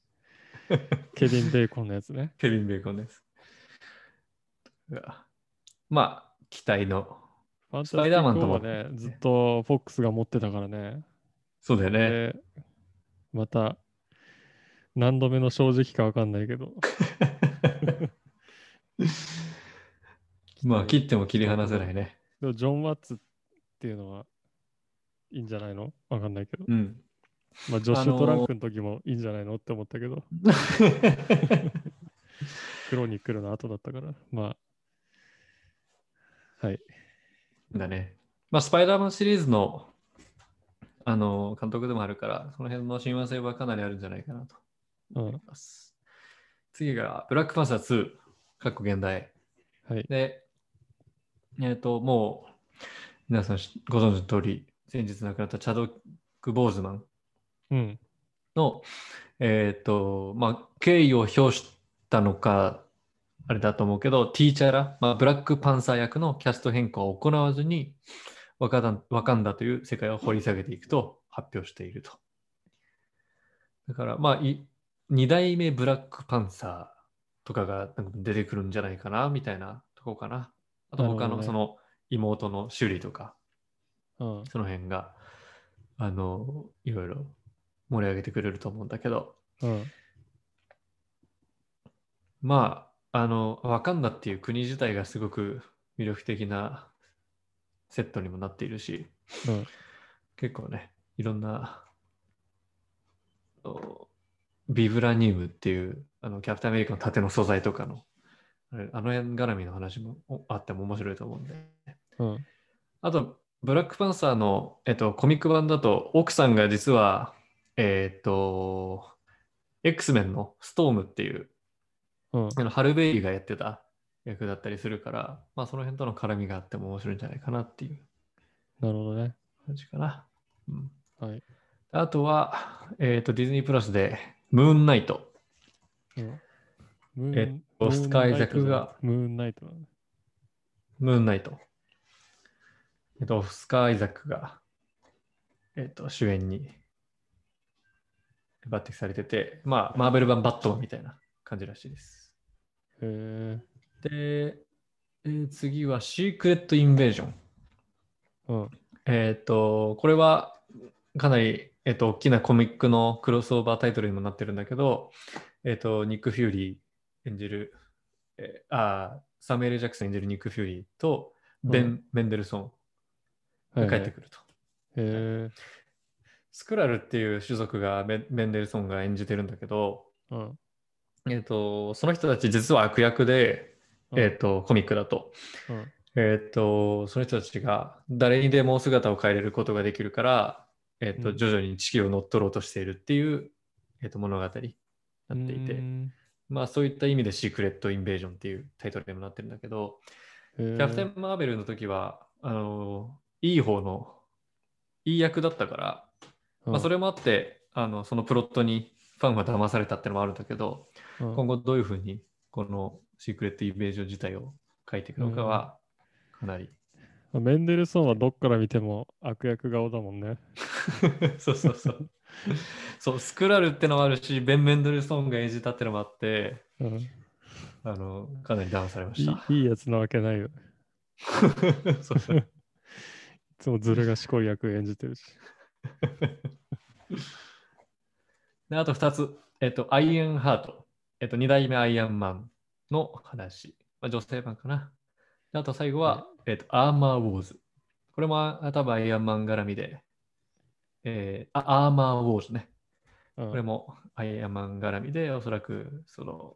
S1: ケビン・ベーコンのやつね。
S2: ケビン・ベーコンです。がまあ、期待の。
S1: ス
S2: スパイダーマンとも
S1: ティック4はね、ずっとフォックスが持ってたからね。
S2: そうだよね。
S1: で、また、何度目の正直かわかんないけど。
S2: まあ、切っても切り離せないね。
S1: でもジョン・ワッツっていうのはいいんじゃないの？わかんないけど。
S2: うん。
S1: まあ、ジョッシュ・
S2: あのー
S1: トランクの時もいいんじゃないの？って思ったけど、クロニクルの後だったから、まあ、はい。
S2: だね。まあ、スパイダーマンシリーズの、あの、監督でもあるから、その辺の親和性はかなりあるんじゃないかなと
S1: うん
S2: 思います。次が、ブラックパンサー2、かっこ現代。
S1: はい。
S2: で、えっ、と、もう、皆さんしご存知の通り、先日亡くなったチャドック・ボーズマン
S1: うん。
S2: の、えっ、と、まあ、敬意を表したのか、あれだと思うけど、ティーチャラ、まあ、ブラックパンサー役のキャスト変更を行わずに、ワカダンワカンダという世界を掘り下げていくと発表していると。だから、まあ、い2代目ブラックパンサーとかが出てくるんじゃないかな、みたいなとこかな。あと他のその妹のシュリとか、
S1: うん。
S2: その辺が、あの、いろいろ盛り上げてくれると思うんだけど、
S1: うん。
S2: まあ、あの、ワカンダっていう国自体がすごく魅力的なセットにもなっているし、
S1: うん。
S2: 結構ね、いろんな、おビブラニウムっていうあのキャプテンアメリカの盾の素材とかの、あの辺絡みの話もおあっても面白いと思うんで。
S1: うん。
S2: あと、ブラックパンサーの、えっと、コミック版だと、奥さんが実は、えっと、X メンのストームっていう、
S1: うん。
S2: あのハルベイがやってた役だったりするから、まあ、その辺との絡みがあっても面白いんじゃないかなっていう
S1: なるほどね。
S2: 感じかな。うん、
S1: はい。
S2: あとは、えっと、ディズニープラスで、ムーンナイト。
S1: うん。ム
S2: えっとスカイザクが
S1: ムーンナイト。
S2: ムーンナイト。えっと、スカイザックが、えっと、主演に抜擢されてて、まあ、マーベル版バットみたいな感じらしいです。で、えー次はシークレット・インベージョン。
S1: え。うん。
S2: えっと、これはかなり、えっと、大きなコミックのクロスオーバータイトルにもなってるんだけど、えっと、ニック・フューリー演じる、えーあーサムエル・ジャクソン演じるニック・フューリーと、ベン・
S1: うん
S2: メンデルソンが帰ってくると。
S1: へえ。
S2: スクラルっていう種族がメメンデルソンが演じてるんだけど、
S1: うん。
S2: えっと、その人たち実は悪役で、えっと、コミックだと。
S1: うん。
S2: えっと、その人たちが誰にでも姿を変えれることができるから、えっと、
S1: うん。
S2: 徐々に地球を乗っ取ろうとしているっていう、えっと、物語になっていて。
S1: う、ん。
S2: まあそういった意味でシークレット・インベージョンっていうタイトルにもなってるんだけど、
S1: キャ
S2: プテン・マーベルの時は、あの、いい方の、いい役だったから、まあ、そ
S1: れ、
S2: れもあってあのそのプロットにファンが騙されたってのもあるんだけど、
S1: うん。
S2: 今後どういうふうにこのシークレットインベージョン自体を書いていくのかはかなり、
S1: メンデルソンはどっから見ても悪役顔だもんね。
S2: そうそうそう。そうスクラルってのもあるしベン・メンデルソンが演じたってのもあって
S1: うん、い
S2: あのかなり騙されまし
S1: い
S2: た
S1: いいやつなわけないよ。
S2: そうそう。
S1: いつもずる賢い役演じてるし。
S2: であと2つ、えっと、アイアンハートえっと、2代目アイアンマンの話。まあ、女性版かな。であと最後は、えっと、アーマーウォーズ。これもあ多分アイアンマン絡みで、えーあアーマーウォーズね。
S1: うん
S2: これもアイアンマン絡みで、おそらく、その、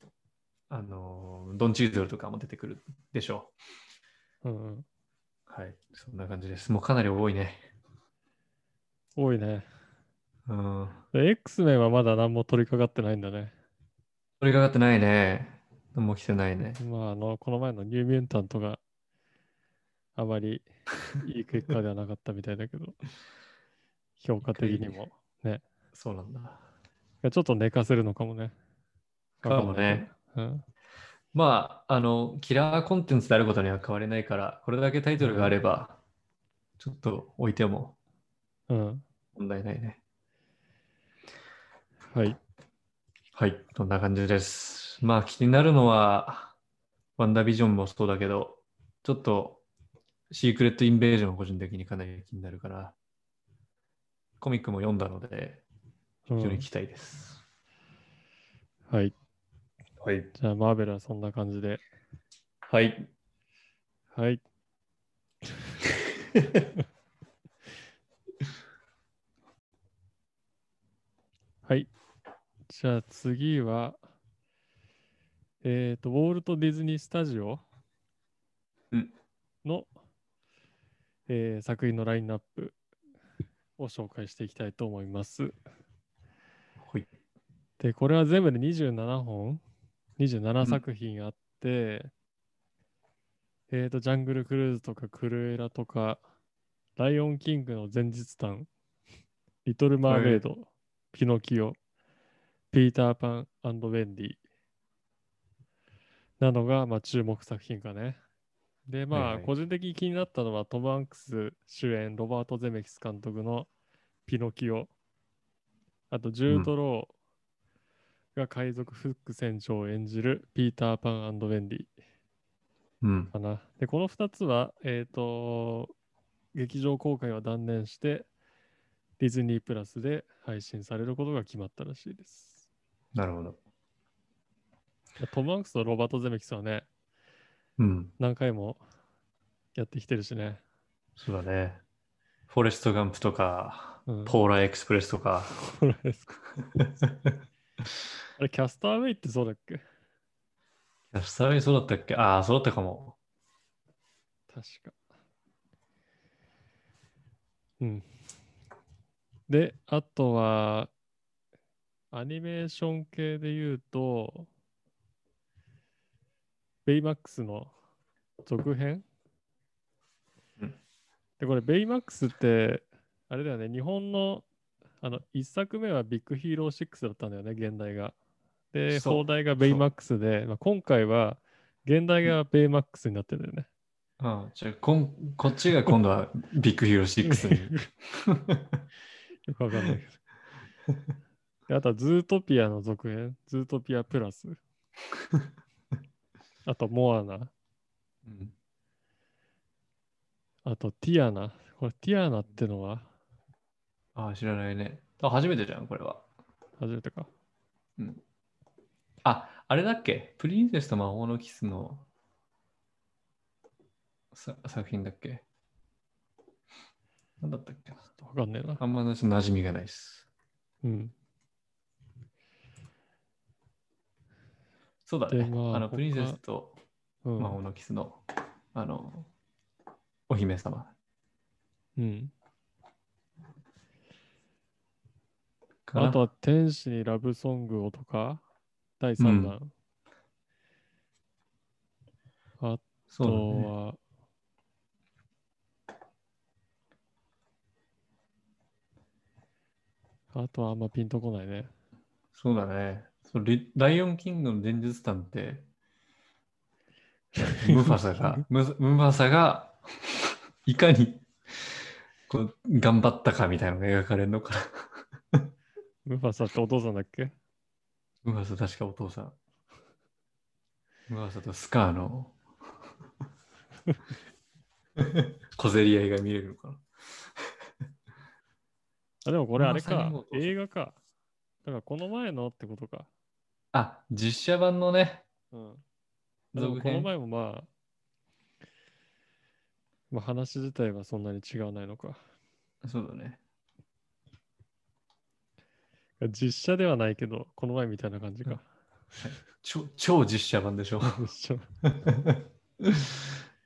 S2: あの、ドン・チーズルとかも出てくるでしょ
S1: うんうん。
S2: う。はい。そんな感じです。もうかなり多いね。
S1: 多いね。
S2: うん。
S1: で X メンはまだ何も取り掛かってないんだね。
S2: 取り掛かってないね。もう来てないね。
S1: まあ、あの、この前のニューミュータントがあまりいい結果ではなかったみたいだけど、評価的にも。
S2: そうなんだ。
S1: ちょっと寝かせるのかもね。
S2: かもね。
S1: わかん。
S2: まあ、あの、キラーコンテンツであることには変わりないから、これだけタイトルがあれば、ちょっと置いても。問題ないね。
S1: はい。
S2: はい、こんな感じです？まあ気になるのは、ワンダービジョンもそうだけど、ちょっとシークレットインベージョンは個人的にかなり気になるから、コミックも読んだので、
S1: うん
S2: 非常に期待です。
S1: はい。
S2: はい。
S1: じゃあ、マーベルはそんな感じで。
S2: はい。
S1: はい。はい。じゃあ次は、えっ、と、ウォルト・ディズニー・スタジオ
S2: うん
S1: の、えー作品のラインナップを紹介していきたいと思います。
S2: はい。
S1: で、これは全部で27本、
S2: うん
S1: 27作品あって、えっ、と、ジャングル・クルーズとか、クルエラとか、ライオン・キングの前日譚、リトル・マーメイド、ピノキオ、ピーター・パンウェンディなどが、まあ、注目作品かね。で、まあ、
S2: はいはい
S1: 個人的に気になったのは、トム・ハンクス主演、ロバート・ゼメキス監督のピノキオ、あと、ジュード・ローが海賊フック船長を演じるピーター・パンウェンディ
S2: うん。
S1: かな。で、この2つは、えっ、と、劇場公開は断念して、ディズニープラスで配信されることが決まったらしいです。
S2: なるほど。
S1: トム・ハンクスとロバート・ゼメキスはね、
S2: うん。
S1: 何回もやってきてるしね。
S2: そうだね。フォレスト・ガンプとか、
S1: うん、
S2: ポーラー・エクスプレスとか。
S1: これですかあれ、キャスターウェイってそうだっけ？
S2: キャスターウェイそうだったっけ？ああ、そうだったかも。
S1: 確か。うん。で、あとは、アニメーション系で言うと、ベイマックスの続編、
S2: うん
S1: で、これ、ベイマックスって、あれだよね、日本の、あの、1作目はビッグヒーロー6だったんだよね、原題が。で、邦題がベイマックスで、まあ、今回は、原題がベイマックスになってるよね。
S2: ああじゃあこん、こっちが今度は ビッグヒーロー6に。
S1: よくわかんないけど。であとはズートピアの続編、ズートピアプラス。あとモアナ。
S2: うん
S1: あとティアナ。これティアナってのは？
S2: ああ、知らないね。あ、初めてじゃん、これは。
S1: 初めてか。
S2: うん。あ、あれだっけ？プリンセスと魔法のキスのさ作品だっけ？なんだったっけな？
S1: わかんねえな。
S2: あんま馴染みがないです。
S1: うん。
S2: そうだね。
S1: でまあ
S2: あの、
S1: 他
S2: プリンセスと
S1: うん。
S2: 魔法のキスの、あの、お姫様
S1: うん。あとは天使にラブソングをとか、第3弾。あと
S2: そうだね。
S1: は、あとはあんまピンとこないね。
S2: そうだね。そうリライオンキングの前日譚って、ムファサが、ムムファサがいかにこう頑張ったかみたいなのが描かれるのかな。
S1: ムファサってお父さんだっけ？
S2: ムファサ確かお父さん。ムファサとスカーの小競り合いが見れるのかな。
S1: あ、でもこれあれか映画か。だからこの前のってことか。
S2: あ、実写版のね、
S1: うん。この前もまあ、まあ話自体はそんなに違わないのか。
S2: そうだね。
S1: 実写ではないけど、この前みたいな感じか。
S2: 超超実写版でしょ。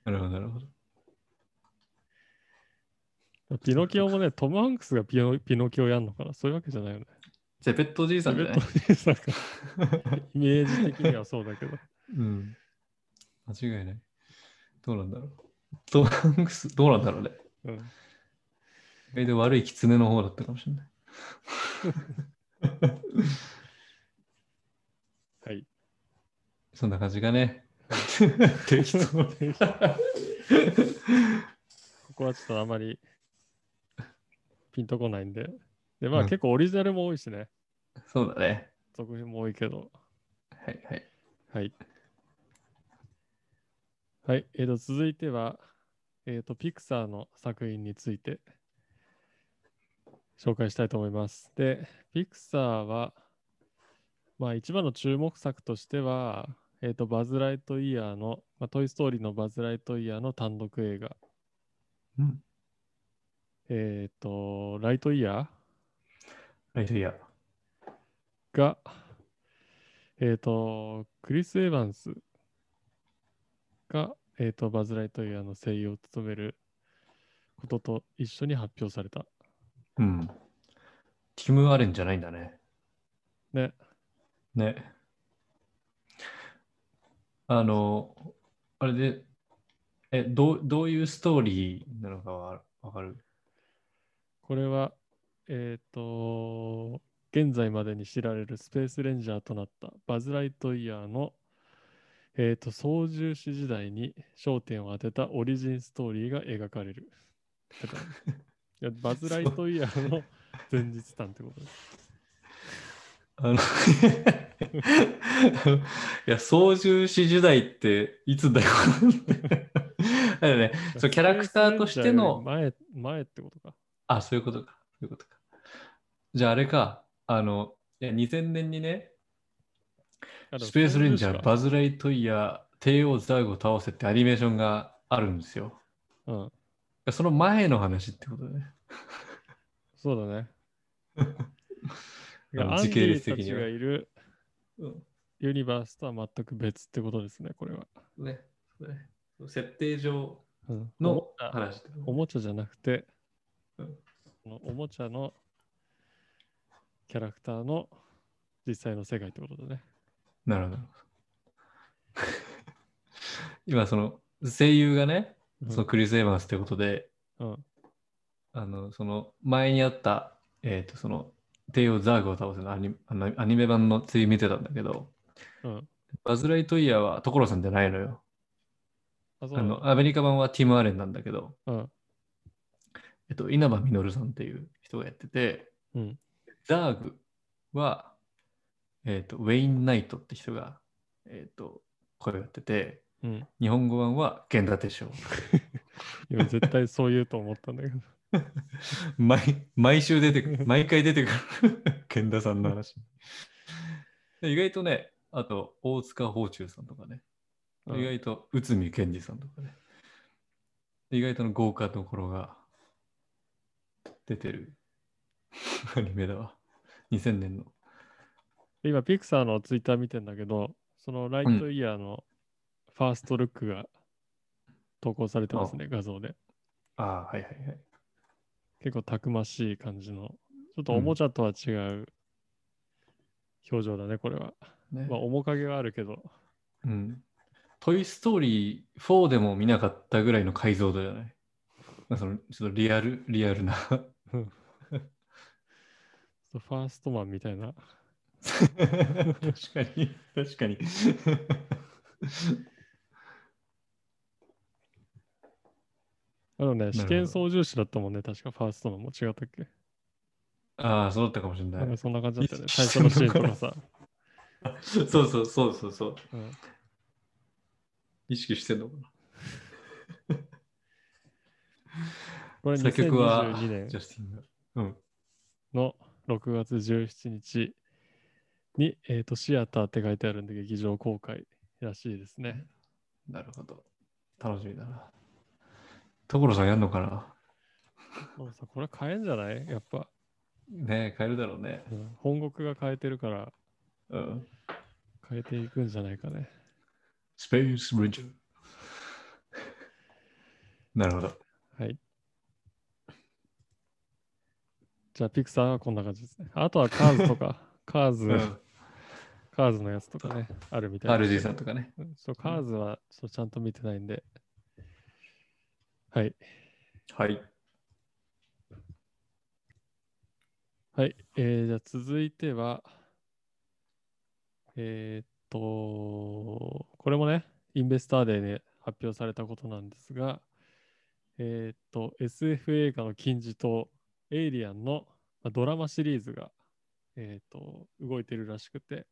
S2: なるほど、なるほど。
S1: ピノキオもね、トム・ハンクスがピノピノキオやんのかなそういうわけじゃないよね。
S2: ゼペットおじいさんじゃない？
S1: ベッドおじさんか イメージ的にはそうだけど。
S2: うん。間違いない。どうなんだろう。トム・ハンクス、どうなんだろうね。
S1: うん。
S2: 意外と悪い狐の方だったかもしれない。
S1: はい。
S2: そんな感じがね。適当。
S1: ここはちょっとあまりピンとこないんで。で、まあ、
S2: うん
S1: 結構オリジナルも多いしね。
S2: そうだね。
S1: 続編も多いけど。
S2: はいはい。
S1: はい。はい。えー、と続いては、えー、と、ピクサーの作品について紹介したいと思います。で、ピクサーは、まあ、一番の注目作としては、えー、と、バズ・ライトイヤーの、まあ、トイ・ストーリーのバズ・ライトイヤーの単独映画、
S2: うん。
S1: えっ、と、ライトイヤ
S2: ライトイヤー。
S1: ーが、えっ、と、クリス・エヴァンスが、えっ、と、バズ・ライトイヤーの声優を務めることと一緒に発表された。
S2: うん。ティム・アレンじゃないんだね。
S1: ね。
S2: ね。あの、あれで、え、どうどういうストーリーなのかはわかる？
S1: これは、えっ、と、現在までに知られるスペースレンジャーとなったバズ・ライトイヤーの、えっ、と、操縦士時代に焦点を当てたオリジンストーリーが描かれる。だからいやバズ・ライトイヤーの前日談ってことです。
S2: あのいや、操縦士時代っていつだよ。だよね、そうキャラクターとしての
S1: 前、前ってことか。
S2: あ、そういうことか。そういうことか。じゃああれか、あの、いや2000年にね、スペースレンジャー、バ
S1: ズ。
S2: ズ・ライトイヤー、帝王ザーグを倒せってアニメーションがあるんですよ。
S1: うん。
S2: その前の話ってことだね。
S1: そうだね。
S2: 時系列的には
S1: がいる
S2: うん
S1: ユニバースとは全く別ってことですね、これは。
S2: ね。ね設定上
S1: うん、お
S2: の話ってこと
S1: おもちゃじゃなくて、
S2: うん
S1: おもちゃのキャラクターの実際の世界ってことだね。
S2: なるほど。今、その声優がね、
S1: うん
S2: そのクリス・エヴァンスってことで、
S1: うん。
S2: あの、その前にあった、えっ、と、その、帝王ザーグを倒せのアニアニメ版のつい見てたんだけど、
S1: うん。
S2: バズ・ライトイヤーは所さんじゃないのよ。
S1: あ、の
S2: アメリカ版はティム・アレンなんだけど、
S1: うん。
S2: えっと、稲葉実さんっていう人がやってて、
S1: うん。
S2: ザーグは、えっと、ウェイン・ナイトって人が、えっと、声をやってて、
S1: うん。
S2: 日本語版は源田鉄章。
S1: 今絶対そう言うと思ったんだけど。
S2: 毎毎週出てくる、毎回出てくる、源田さんの話。で意外とね、あと、大塚芳忠さんとかね、
S1: うん
S2: 意外と内海健二さんとかね、意外との豪華なところが出てるアニメだわ。2000年の。
S1: 今、ピクサーのツイッター見てんだけど、そのライトイヤーのファーストルックが投稿されてますね、画像で。
S2: ああ、はいはいはい。
S1: 結構たくましい感じの、ちょっとおもちゃとは違う表情だね、これは。
S2: ね
S1: まあ、面影はあるけど、
S2: うん。トイ・ストーリー4でも見なかったぐらいの解像度じゃない？まあそのちょっとリアル、リアルな。
S1: うんファーストマンみたいな。
S2: 確かに、確かに。
S1: あのね、
S2: ど
S1: 試験操縦士だったもんね、確かファーストマンも違ったっけ、
S2: ああ、そうだったかもしれな
S1: なん。そんな感じだったよね。
S2: 意
S1: 最
S2: 識
S1: 初のシーンとかさ。
S2: そうそうそうそうそう。
S1: うん
S2: 意識してんのか
S1: これ
S2: な。作曲は
S1: 2022年
S2: ジャスティンが。うん。
S1: の6月17日、に、えーと、シアターって書いてあるんで、劇場公開らしいですね。
S2: なるほど。楽しみだな。所さんやんのかな？
S1: 所さん、これ変えんじゃない？やっぱ。
S2: ねえ、変えるだろうね。
S1: うん、本国が変えてるから、
S2: うん、
S1: 変えていくんじゃないかね。
S2: スペースブリッジ。なるほど。
S1: はい。じゃあ、ピクサーはこんな感じですね。あとはカーズとか、カーズ、うん、カーズのやつとかね、あるみたい
S2: な。RG さんとかね。
S1: そう、カーズはちょっとちゃんと見てないんで。はい。
S2: はい。
S1: はい。えー、じゃあ続いては、えー、っと、これもね、インベスターデーで発表されたことなんですが、えー、っと、SF 映画の金字塔、エイリアンのドラマシリーズが、えー、っと、動いてるらしくて、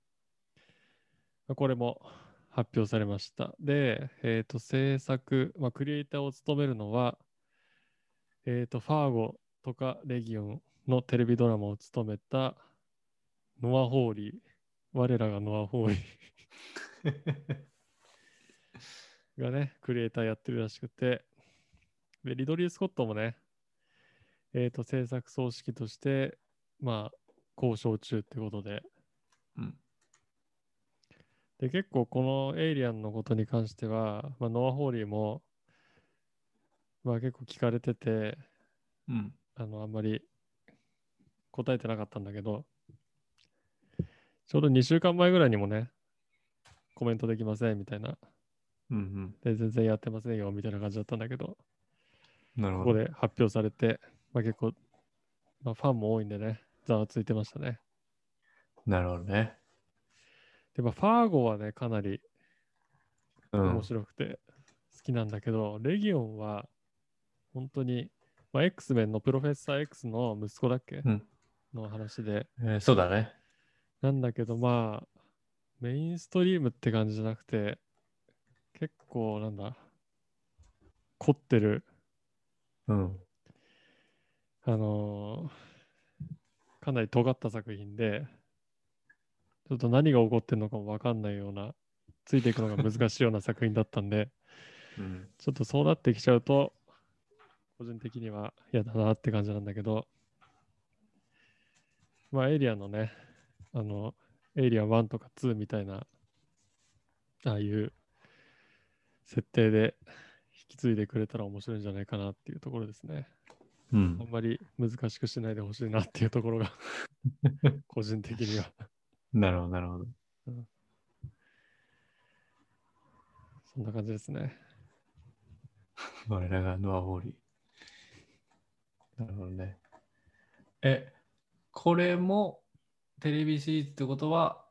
S1: これも発表されました。で、えっ、と、制作、まあ、クリエイターを務めるのは、えっ、と、ファーゴとかレギオンのテレビドラマを務めたノア・ホーリー。我らがノア・ホーリー がね、クリエイターやってるらしくて、で、リドリー・スコットもね、えっ、ー、と、制作総指揮として、まあ、交渉中ってことで、
S2: うん。
S1: で、結構このエイリアンのことに関しては、まあ、ノア・ホーリーも、まあ結構聞かれてて、
S2: うん。
S1: あの、あんまり答えてなかったんだけど、ちょうど2週間前ぐらいにもね、コメントできませんみたいな。
S2: うんうん、
S1: で、全然やってませんよみたいな感じだったんだけど、
S2: なるほ
S1: どここで発表されて、まあ、結構、まあ、ファンも多いんでね、ざわついてましたね。
S2: なるほどね。
S1: で、まあ、ファーゴはね、かなり面白くて好きなんだけど、うん、レギオンは本当に、まあ、X メンのプロフェッサー X の息子だっけ、
S2: うん、
S1: の話で、
S2: えー、そうだね。
S1: なんだけど、まあ、メインストリームって感じじゃなくて、結構、なんだ、凝ってる。
S2: うん。
S1: あのー、かなり尖った作品で、ちょっと何が起こってるのかも分かんないような、ついていくのが難しいような作品だったんで、
S2: うん、
S1: ちょっとそうなってきちゃうと、個人的には嫌だなって感じなんだけど、まあ、エイリアンのね、あの、エイリアン1とか2みたいな、ああいう設定で引き継いでくれたら面白いんじゃないかなっていうところですね。
S2: うん、
S1: あんまり難しくしないでほしいなっていうところが 個人的には
S2: なるほど、なるほど、
S1: うん。そんな感じですね。
S2: 我らがノア・ホーリー。なるほどね。え、これもテレビシリーズってことは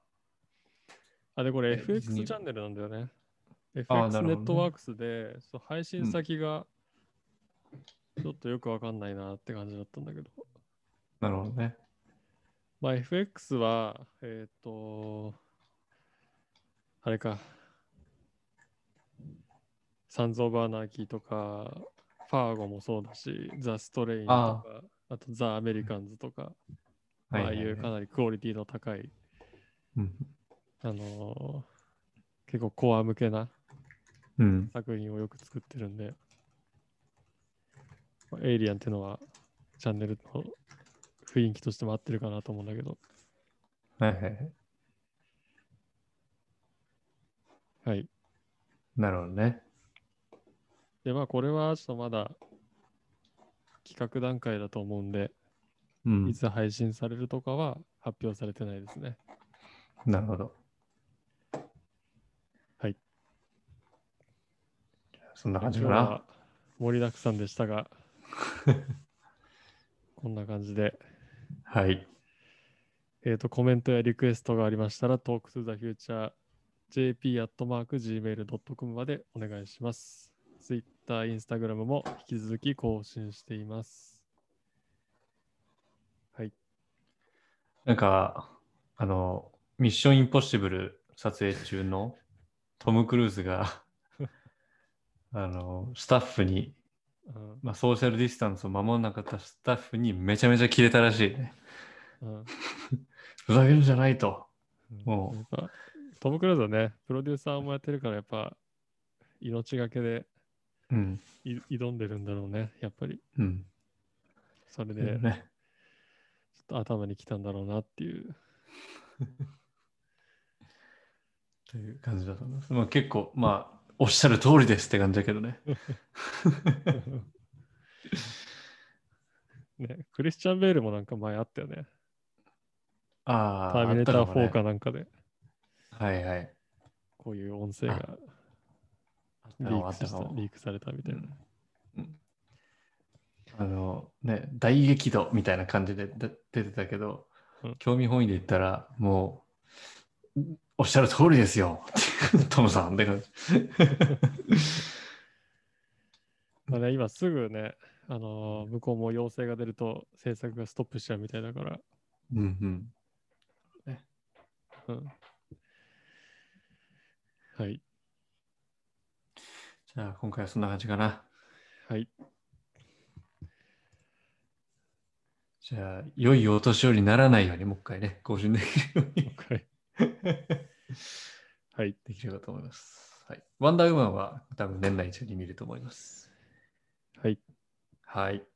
S1: あ、で、これ FX チャンネルなんだよね。FX ネットワークスで、そう配信先がちょっとよくわかんないなって感じだったんだけど。
S2: なるほどね。
S1: まあ、FX は、えっ、ー、と、あれか、サンズ・オブ・アナーキーとか、ファーゴもそうだし、ザ・ストレインとか、あとザ・アメリカンズとか、ああいうかなりクオリティの高い、
S2: うん、
S1: あのー、結構コア向けな作品をよく作ってるんで、うん、エイリアンっていうのはチャンネルの雰囲気としても合ってるかなと思うんだけど。
S2: はいはいはい。
S1: はい。
S2: なるほどね。
S1: で、まあこれはちょっとまだ企画段階だと思うんで、
S2: うん、
S1: いつ配信されるとかは発表されてないですね。
S2: なるほど。
S1: はい。
S2: そんな感じかな。
S1: 盛りだくさんでしたが、こんな感じで。
S2: はい。
S1: えっ、ー、と、コメントやリクエストがありましたら、Talk to the Future jp.gmail.com までお願いします。Twitter、Instagram も引き続き更新しています。
S2: なんか、あの、ミッションインポッシブル撮影中のトム・クルーズが あの、スタッフに、
S1: うん、
S2: まあ、ソーシャルディスタンスを守らなかったスタッフにめちゃめちゃキレたらしいね。
S1: うん、
S2: ふざけるんじゃないと。おう
S1: トム・クルーズはね、プロデューサーもやってるから、やっぱ命がけで
S2: うん。
S1: い挑んでるんだろうね、やっぱり。
S2: うん。
S1: それで、
S2: ね。
S1: ちょっと頭にきたんだろうなっていう。
S2: という感じだと思います。まあ、結構、まあ、おっしゃる通りですって感じだけどね。
S1: ね、クリスチャン・ベールもなんか前あったよね。
S2: ああ、
S1: ターミネーター4
S2: あったもね
S1: かなんかで、
S2: はいはい。
S1: こういう音声がリークしたリークされたみたいな。
S2: うんあのね、大激怒みたいな感じでで出てたけど、
S1: うん
S2: 興味本位で言ったら、もう、おっしゃる通りですよ。トムさんって感じ。
S1: まあね、今すぐね、あのー向こうも要請が出ると制作がストップしちゃうみたいだから、
S2: うんうん。
S1: うん。はい。
S2: じゃあ、今回はそんな感じかな。
S1: はい。
S2: じゃあ、良いお年寄りにならないように、もう一回ね、更新できるように
S1: はい。はい。
S2: できればと思います。はい。ワンダーウーマンは多分年内中に見ると思います。
S1: はい。
S2: はい。